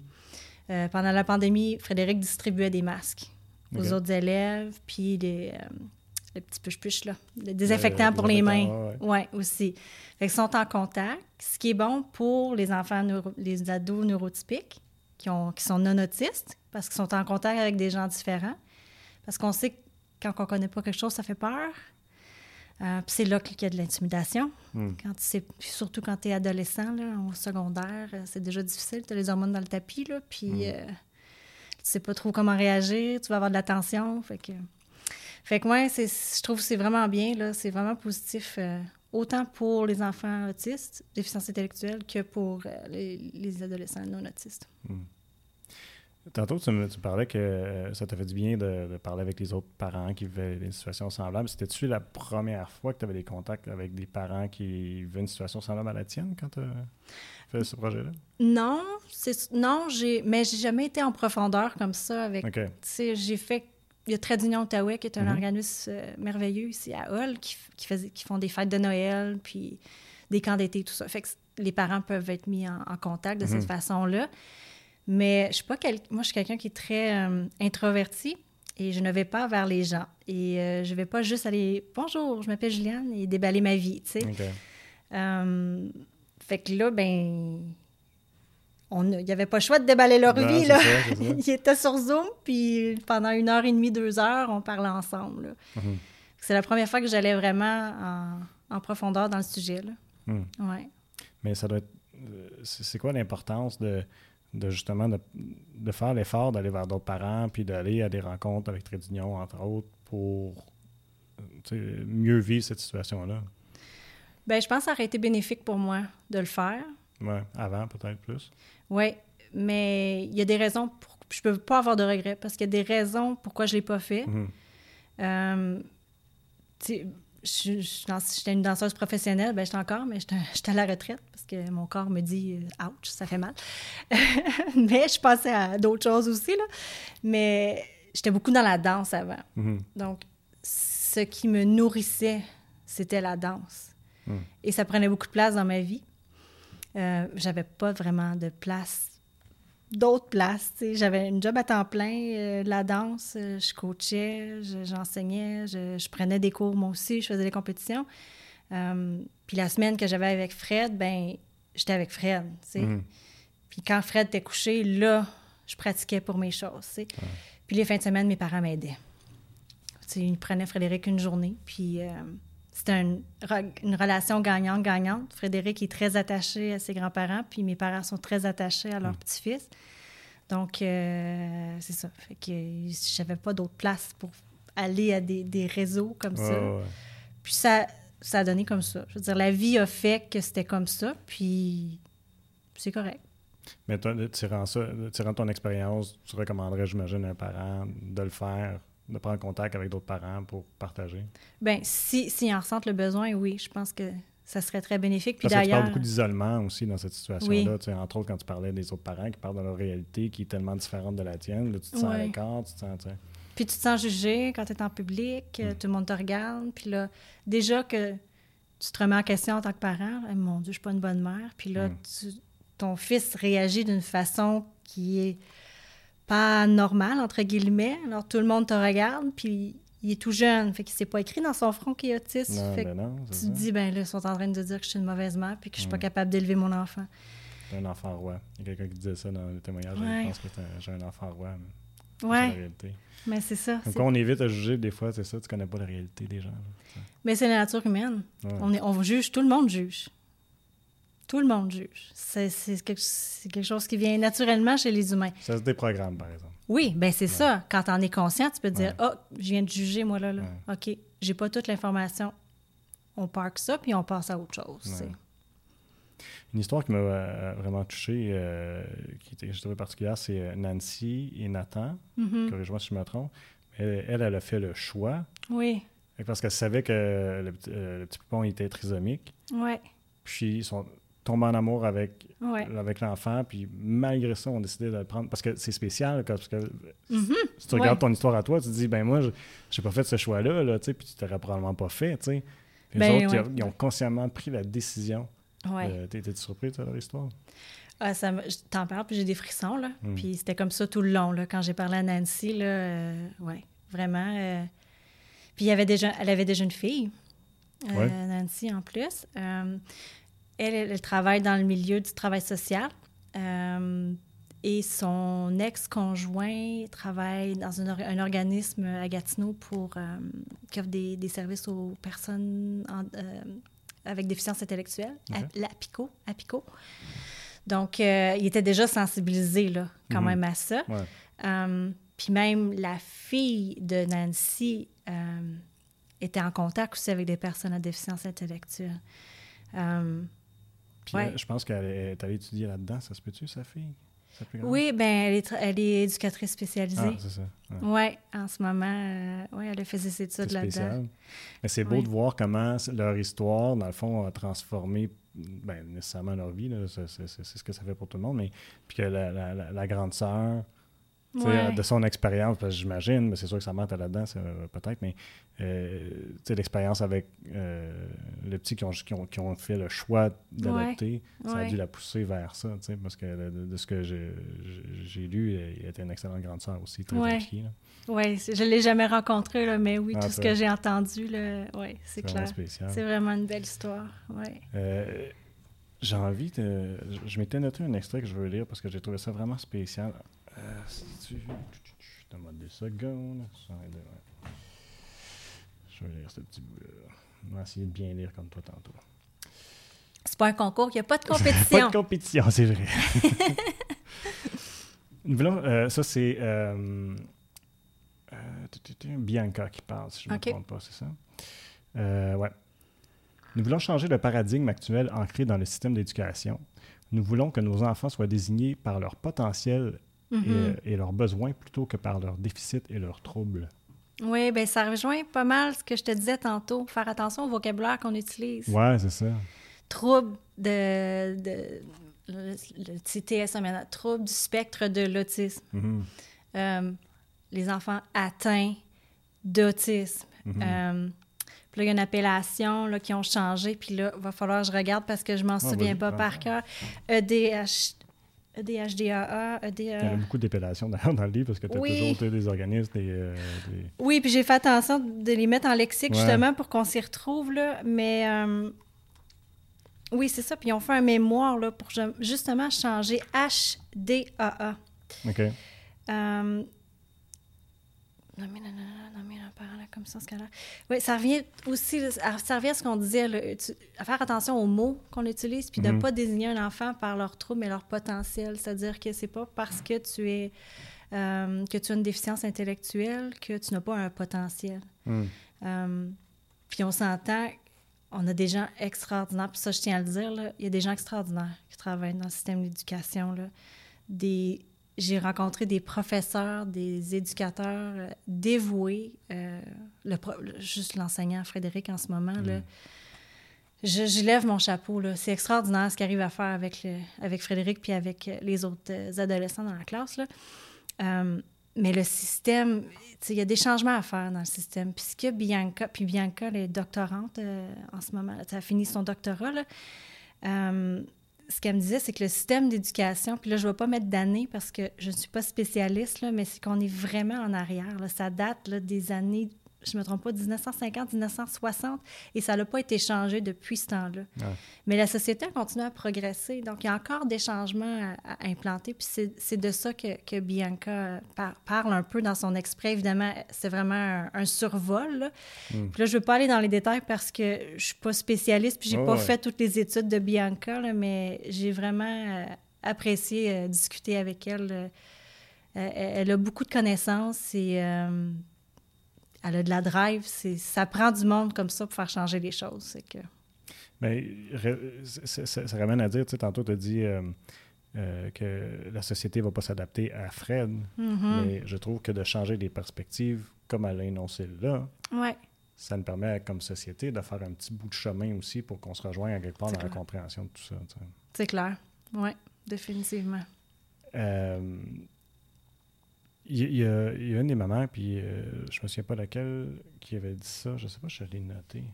Euh, pendant la pandémie, Frédéric distribuait des masques aux autres élèves, puis des, euh, petits push-push, là, des désinfectants pour les mains. Oui, ouais, aussi. Fait sont en contact, ce qui est bon pour les enfants, les ados neurotypiques qui, ont, qui sont non autistes, parce qu'ils sont en contact avec des gens différents. Parce qu'on sait que quand on ne connaît pas quelque chose, ça fait peur. Euh, c'est là qu'il y a de l'intimidation. Hmm. surtout quand tu es adolescent, là, au secondaire, euh, c'est déjà difficile. Tu as les hormones dans le tapis, là, puis euh, tu sais pas trop comment réagir, tu vas avoir de la tension. Fait que, fait que ouais, je trouve que c'est vraiment bien, là, c'est vraiment positif, autant pour les enfants autistes, déficience intellectuelle, que pour les, adolescents non autistes. Hmm. Tantôt, tu me, parlais que euh, ça t'a fait du bien de, parler avec les autres parents qui vivaient des situations semblables. C'était-tu la première fois que tu avais des contacts avec des parents qui vivaient une situation semblable à la tienne quand tu as fait ce projet-là? Non, non j'ai, mais j'ai jamais été en profondeur comme ça. avec. J'ai fait. Il y a Trade Union Outaouais, qui est un mm-hmm. organisme euh, merveilleux ici à Hull, qui, qui, qui font des fêtes de Noël, puis des camps d'été, tout ça. Fait que les parents peuvent être mis en, contact de cette mm-hmm. façon-là. Mais je suis pas moi, je suis quelqu'un qui est très euh, introverti et je ne vais pas vers les gens. Et euh, je vais pas juste aller bonjour, je m'appelle Juliane et déballer ma vie, tu sais. Euh, fait que là, ben, il n'y avait pas le choix de déballer leur vie. Là. [laughs] Ils étaient sur Zoom, puis pendant une heure et demie, deux heures, on parlait ensemble. Mhm. C'est la première fois que j'allais vraiment en, profondeur dans le sujet. Là. Mhm. Ouais. Mais ça doit être. C'est quoi l'importance de de justement de, faire l'effort d'aller vers d'autres parents, puis d'aller à des rencontres avec Trade Union, entre autres, pour mieux vivre cette situation-là? Bien, je pense que ça aurait été bénéfique pour moi de le faire. Oui, avant peut-être plus. Oui, mais il y a des raisons pour... Je peux pas avoir de regrets parce qu'il y a des raisons pourquoi je ne l'ai pas fait. Mm-hmm. Euh, j'étais une danseuse professionnelle, ben j'étais encore, mais [laughs] j'étais à la retraite parce que mon corps me dit euh, ouch, ça fait mal. [laughs] mais je passais à d'autres choses aussi, là. Mais j'étais beaucoup dans la danse avant. Mm-hmm. Donc, ce qui me nourrissait, c'était la danse. Mm. Et ça prenait beaucoup de place dans ma vie. Euh, J'avais pas vraiment de place d'autres places. J'avais une job à temps plein, euh, la danse, euh, je coachais, j'enseignais, je, prenais des cours moi aussi, je faisais des compétitions. Euh, puis la semaine que j'avais avec Fred, ben j'étais avec Fred. Mhm. Puis quand Fred était couché, là, je pratiquais pour mes choses. Puis les fins de semaine, mes parents m'aidaient. Ils prenaient Frédéric une journée, puis c'était une, relation gagnante-gagnante. Frédéric est très attaché à ses grands-parents, puis mes parents sont très attachés à leur mm. petit-fils. Donc, euh, c'est ça. Fait que j'avais pas d'autre place pour aller à des, réseaux comme ça. Puis ça, ça a donné comme ça. Je veux dire, la vie a fait que c'était comme ça, puis c'est correct. Mais tirant, ça, tirant ton expérience, tu recommanderais, j'imagine, à un parent de le faire? De prendre contact avec d'autres parents pour partager? Bien, si, si en ressentent le besoin, oui, je pense que ça serait très bénéfique. Puis d'ailleurs... Tu parles beaucoup d'isolement aussi dans cette situation-là. Tu entre autres, quand tu parlais des autres parents qui parlent de leur réalité qui est tellement différente de la tienne, là, tu te sens à l'écart, tu te sens... Puis tu te sens jugé quand tu es en public, mm. tout le monde te regarde. Puis là, déjà que tu te remets en question en tant que parent, eh, mon Dieu, je suis pas une bonne mère. Puis là, mm. ton fils réagit d'une façon qui est pas normal, entre guillemets. Alors, tout le monde te regarde, puis il est tout jeune, fait qu'il s'est pas écrit dans son front qu'il est autiste. fait tu te dis, ben là, ils sont en train de dire que je suis une mauvaise mère, puis que je suis pas mm. capable d'élever mon enfant. Un enfant roi. Il y a quelqu'un qui disait ça dans le témoignage. Ouais. Je pense que j'ai un enfant roi. mais C'est la réalité. mais c'est ça. Donc, on évite à juger, des fois, c'est ça, tu connais pas la réalité des gens. Mais c'est la nature humaine. Ouais. On, est, on juge, tout le monde juge. Tout le monde juge. C'est quelque, c'est quelque chose qui vient naturellement chez les humains. Ça se déprogramme, par exemple. Oui, ben c'est ça. Quand on est conscient, tu peux te dire Ouais. Oh, je viens de juger, moi, là. là. OK, j'ai pas toute l'information. On parque ça, puis on passe à autre chose. Ouais. Une histoire qui m'a euh, vraiment touché, euh, qui était, je trouvais particulière, c'est euh, Nancy et Nathan. Mhm. Corrige-moi si je me trompe. Elle, elle, elle a fait le choix Oui, parce qu'elle savait que le, petit- euh, le petit poupon était trisomique. oui, Puis ils sont tombés en amour avec, avec l'enfant. Puis malgré ça, on a décidé de le prendre. Parce que c'est spécial. Parce que Mhm. si tu regardes ton histoire à toi, tu te dis, ben moi, je j'ai pas fait ce choix-là. Là, tu sais, puis tu t'aurais probablement pas fait. tu sais. Puis Ben, les autres, ils ouais. ont- ils ont consciemment pris la décision. Euh, T'étais-tu surpris de leur histoire? Ah, ça t'en parle, puis j'ai des frissons, là. Mm. Puis c'était comme ça tout le long, là. Quand j'ai parlé à Nancy, là, euh, ouais, vraiment. euh, Puis il y avait déjà, elle avait déjà une fille, euh. Nancy, en plus. Elle, elle, travaille dans le milieu du travail social. euh, et son ex-conjoint travaille dans un, or- un organisme à Gatineau pour, euh, qui offre des, des services aux personnes en- euh, avec déficience intellectuelle, Ok. à- la PICO, à PICO. Donc, il était déjà sensibilisé là, quand Mhm. même à ça. Ouais. Puis même la fille de Nancy était en contact aussi avec des personnes à déficience intellectuelle. Puis Ouais. euh, je pense qu'elle est allée étudier là-dedans. Ça se peut-tu, sa fille? Oui, ben elle est, elle est éducatrice Ah, spécialisée. c'est ça. Ouais. oui, en ce moment, euh, ouais, elle a fait ses études là-dedans. Mais c'est beau de voir comment leur histoire, dans le fond, a transformé ben, nécessairement leur vie. C'est ce que ça fait pour tout le monde. Mais puis que la, la- la- la grande sœur, Ouais. de son expérience, parce que j'imagine, mais c'est sûr que sa mère était là-dedans, peut-être, mais euh, l'expérience avec euh, le petit qui ont, qui, ont, qui ont fait le choix d'adopter, ça a Ouais. dû la pousser vers ça, parce que de, de ce que j'ai lu, elle était une excellente grande sœur aussi, très impliquée. Oui, je ne l'ai jamais rencontrée, là, mais oui, Ah, tout ce que j'ai entendu, ouais, c'est clair. C'est vraiment une belle histoire. Ouais. Euh, j'ai envie de. Je m'étais noté un extrait que je veux lire parce que j'ai trouvé ça vraiment spécial. Euh, si tu. Donne-moi deux secondes. Je vais lire ce petit bout-là. On va essayer de bien lire comme toi tantôt. C'est pas un concours, il n'y a pas de [laughs] Pas compétition. de compétition, c'est vrai. [laughs] Nous voulons- euh, ça, c'est euh, euh, Bianca qui parle, si je ne me trompe pas, c'est ça? Euh, ouais. Nous voulons changer le paradigme actuel ancré dans le système d'éducation. Nous voulons que nos enfants soient désignés par leur potentiel et, Mhm. et leurs besoins plutôt que par leurs déficits et leurs troubles. Oui, bien, ça rejoint pas mal ce que je te disais tantôt. Faire attention au vocabulaire qu'on utilise. Ouais, c'est ça. Trouble de. de le, le maintenant, trouble du spectre de l'autisme. Mhm. Euh, les enfants atteints d'autisme. Mhm. Euh, puis là, il y a une appellation là, qui ont changé. Puis là, il va falloir que je regarde parce que je m'en Ah, souviens pas par cœur. EDH, EDHDAA, Il y a beaucoup d'épellations d'ailleurs dans le livre parce que tu as Oui. toujours des organismes, des, euh, des- Oui, puis j'ai fait attention de les mettre en lexique Ouais. justement pour qu'on s'y retrouve. Là. Mais euh, oui, c'est ça. Puis ils ont fait un mémoire là, pour ju- justement changer HDAA. OK. Euh, non, mais non, non, parent, ça, ce cas-là. Oui, ça revient aussi, à- ça revient à ce qu'on disait, là, tu- à faire attention aux mots qu'on utilise, puis de ne Mhm. pas désigner un enfant par leur trouble, mais leur potentiel. C'est-à-dire que c'est pas parce que tu es euh, que tu as une déficience intellectuelle que tu n'as pas un potentiel. Hmm. Euh, puis on s'entend, on a des gens extraordinaires, puis ça, je tiens à le dire, là, il y a des gens extraordinaires qui travaillent dans le système d'éducation. Des, j'ai rencontré des professeurs, des éducateurs euh, dévoués. euh, le pro- le- juste l'enseignant Frédéric en ce moment, là, je, je lève mon chapeau. C'est extraordinaire ce qu'il arrive à faire avec, le- avec Frédéric puis avec euh, les autres adolescents dans la classe. Là. Euh, mais le système, il y a des changements à faire dans le système. Puis ce que Bianca, puis Bianca, elle est doctorante euh, en ce moment, elle a fini son doctorat. là. Ce qu'elle me disait, c'est que le système d'éducation, puis là, je ne vais pas mettre d'années parce que je ne suis pas spécialiste, mais c'est qu'on est vraiment en arrière. Ça date des années je me trompe pas, 1950, 1960, et ça n'a pas été changé depuis ce temps-là. Mais la société a continué à progresser, donc il y a encore des changements à, implanter, puis c'est de ça que, que Bianca parle un peu dans son exprès. Évidemment, c'est vraiment un, survol. Là. Hmm. Puis là, je ne veux pas aller dans les détails parce que je ne suis pas spécialiste, puis je n'ai pas fait toutes les études de Bianca, là, mais j'ai vraiment euh, apprécié euh, discuter avec elle. Euh, elle a beaucoup de connaissances et elle a de la drive. Ça prend du monde comme ça pour faire changer les choses. C'est que... Mais ça, ramène à dire, tu sais, tantôt tu as dit euh, euh, que la société ne va pas s'adapter à Fred, mm-hmm. mais je trouve que de changer les perspectives, comme elle a énoncé là, ça nous permet, comme société, de faire un petit bout de chemin aussi pour qu'on se rejoigne à quelque part dans la compréhension de tout ça. C'est clair, oui, définitivement. Euh, il y, a, une des mamans, puis euh, je me souviens pas laquelle, qui avait dit ça. Je sais pas, je l'ai noté.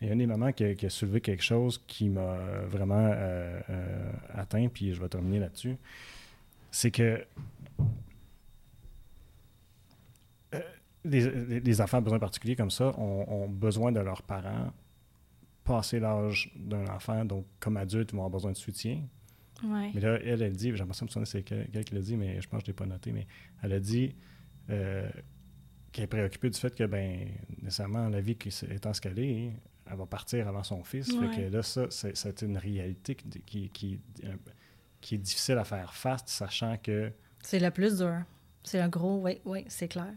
Il y a une des mamans qui a, soulevé quelque chose qui m'a vraiment euh, euh, atteint, puis je vais terminer là-dessus. C'est que les, enfants à besoins particuliers comme ça ont, besoin de leurs parents passer l'âge d'un enfant, donc comme adulte, ils vont avoir besoin de soutien. Mais là, elle, elle dit, j'aimerais ça me souvenir c'est quelqu'un qui l'a dit, mais je pense que je ne l'ai pas noté, mais elle a dit euh, qu'elle est préoccupée du fait que, ben, nécessairement, la vie qui est ce qu'elle est, elle va partir avant son fils. Fait que là, ça, c'est une réalité qui, qui, qui, est difficile à faire face, sachant que. C'est la plus dure. C'est un gros, oui, oui, c'est clair.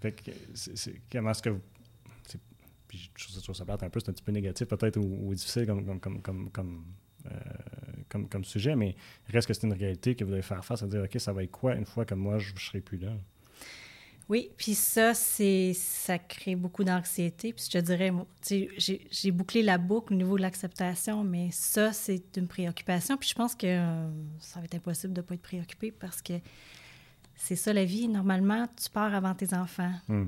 Fait que, comment est-ce que vous. Puis je trouve ça, ça un peu, c'est un petit peu négatif peut-être ou, difficile comme, comme, comme, comme euh, comme, comme sujet, mais reste que c'est une réalité que vous devez faire face à dire, OK, ça va être quoi une fois que moi, je ne serai plus là? Oui, puis ça, c'est ça crée beaucoup d'anxiété. Puis je te dirais, j'ai bouclé la boucle au niveau de l'acceptation, mais ça, c'est une préoccupation. Puis je pense que euh, ça va être impossible de ne pas être préoccupé parce que c'est ça la vie. Normalement, tu pars avant tes enfants. Hmm.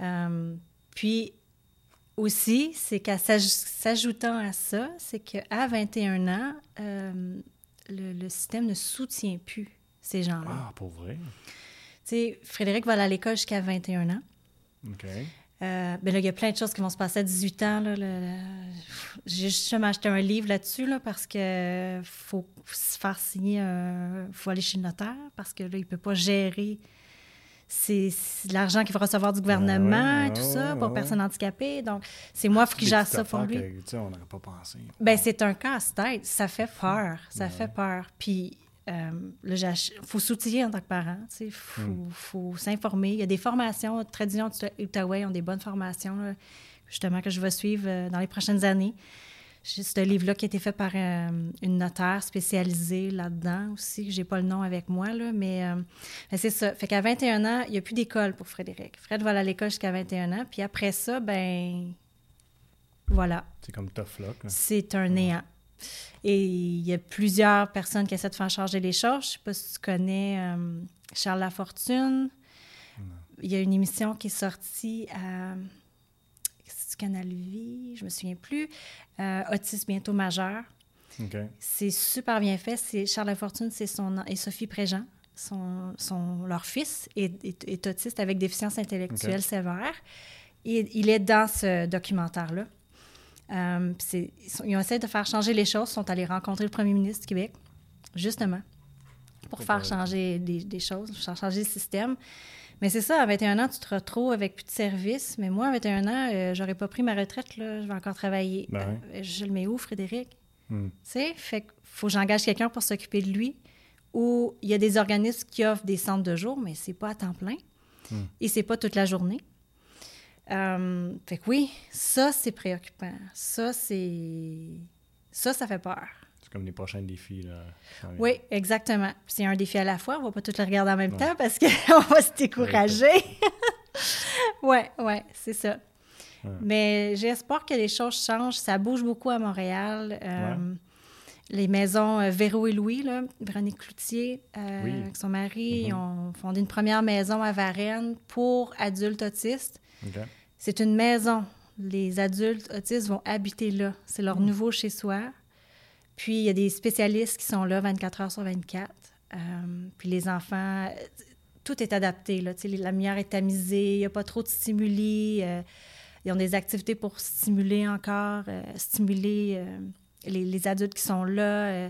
Euh, puis aussi, c'est qu'à s'ajoutant à ça, c'est qu'à 21 ans, euh, le, système ne soutient plus ces gens-là. Ah, pour vrai? Tu sais, Frédéric va aller à l'école jusqu'à 21 ans. OK. Euh, ben là, il y a plein de choses qui vont se passer à 18 ans. J'ai justement acheté un livre là-dessus là, parce que faut se faire signer, il faut aller chez le notaire parce que là, il ne peut pas gérer c'est l'argent qu'il va recevoir du gouvernement et tout ça pour personnes handicapées. Donc, c'est moi qui gère ça pour lui. on n'aurait pas pensé. Ben, c'est un casse-tête. Ça fait peur. Ça fait peur. Puis, euh, il faut s'outiller en tant que parent. Il faut, hmm. faut s'informer. Il y a des formations. Tradition Outaouais ont des bonnes formations, justement, que je vais suivre euh, dans les prochaines années. C'est un livre-là qui a été fait par euh, une notaire spécialisée là-dedans aussi, que j'ai pas le nom avec moi, là, mais, euh, c'est ça. Fait qu'à 21 ans, il n'y a plus d'école pour Frédéric. Fred va à l'école jusqu'à 21 ans, puis après ça, ben voilà. C'est comme tough luck. C'est un néant. Et il y a plusieurs personnes qui essaient de faire changer les choses. Je sais pas si tu connais euh, Charles Lafortune. Il y a une émission qui est sortie à Canal Vie, je me souviens plus. Euh, Autisme bientôt majeur. C'est super bien fait. C'est Charles Lafortune, c'est son et Sophie Préjean, son, son, leur fils est, est, autiste avec déficience intellectuelle sévère. Et il est dans ce documentaire-là. Euh, ils ont essayé de faire changer les choses. Ils sont allés rencontrer le premier ministre du Québec, justement, pour faire changer des, des choses, faire changer le système. Mais c'est ça, à 21 ans, tu te retrouves avec plus de service. Mais moi, à 21 ans, euh, j'aurais pas pris ma retraite, là. Je vais encore travailler. Ben euh, je le mets où, Frédéric? Hmm. Tu sais, fait faut que j'engage quelqu'un pour s'occuper de lui. Ou il y a des organismes qui offrent des centres de jour, mais c'est pas à temps plein. Hmm. Et c'est pas toute la journée. Euh, fait que oui, ça, c'est préoccupant. Ça, c'est... Ça, ça fait peur comme les prochains défis. Là. Oui, exactement. C'est un défi à la fois. On ne va pas tout les regarder en même temps parce qu'on [laughs] va se décourager. oui, [laughs] oui, c'est ça. Mais j'espère que les choses changent. Ça bouge beaucoup à Montréal. Euh, les maisons euh, Véro et Louis, là, Véronique Cloutier, euh, avec son mari, mm-hmm. ont fondé une première maison à Varennes pour adultes autistes. C'est une maison. Les adultes autistes vont habiter là. C'est leur mm. nouveau chez-soi. Puis, il y a des spécialistes qui sont là 24 heures sur 24. Euh, puis, les enfants, tout est adapté. Là. La lumière est tamisée, il n'y a pas trop de stimuli. Euh, ils ont des activités pour stimuler encore, euh, stimuler euh, les, les, adultes qui sont là.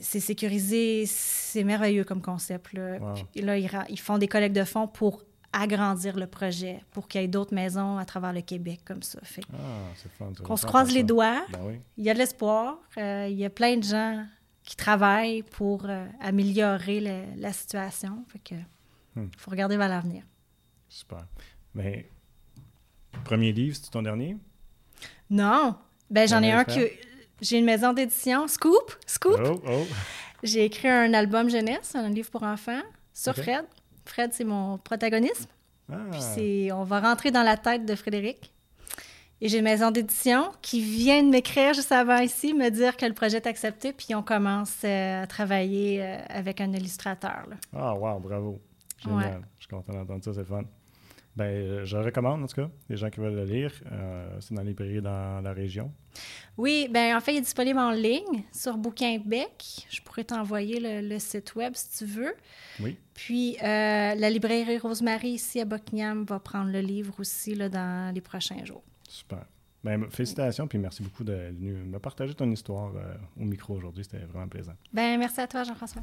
c'est sécurisé, c'est merveilleux comme concept. Là, là ils, ils, font des collectes de fonds pour agrandir le projet, pour qu'il y ait d'autres maisons à travers le Québec comme ça. Fait ah. Qu'on se croise les doigts. Ben il y a de l'espoir. il y a plein de gens qui travaillent pour améliorer la situation. Fait que il hmm. faut regarder vers l'avenir. Super. Mais premier livre, c'est ton dernier? Non. Ben j'en ai un que j'ai une maison d'édition, Scoop, Scoop. Oh, oh. J'ai écrit un album jeunesse, un livre pour enfants sur Fred. Fred, c'est mon protagoniste. Ah. Puis on va rentrer dans la tête de Frédéric. Et j'ai une maison d'édition qui vient de m'écrire juste avant ici, me dire que le projet est accepté, puis on commence euh, à travailler euh, avec un illustrateur. Ah, wow, bravo. Génial. Je suis content d'entendre ça, c'est fun. Ben, euh, je recommande, en tout cas, les gens qui veulent le lire. Euh, c'est dans les librairies dans la région. Oui, ben en fait, il est disponible en ligne sur Bouquin Bec. Je pourrais t'envoyer le, site web si tu veux. Oui. Puis, euh, la librairie Rosemary ici à Buckingham va prendre le livre aussi là, dans les prochains jours. Super. Ben, félicitations, puis merci beaucoup de, me partager ton histoire au micro aujourd'hui. C'était vraiment plaisant. Ben, merci à toi, Jean-François.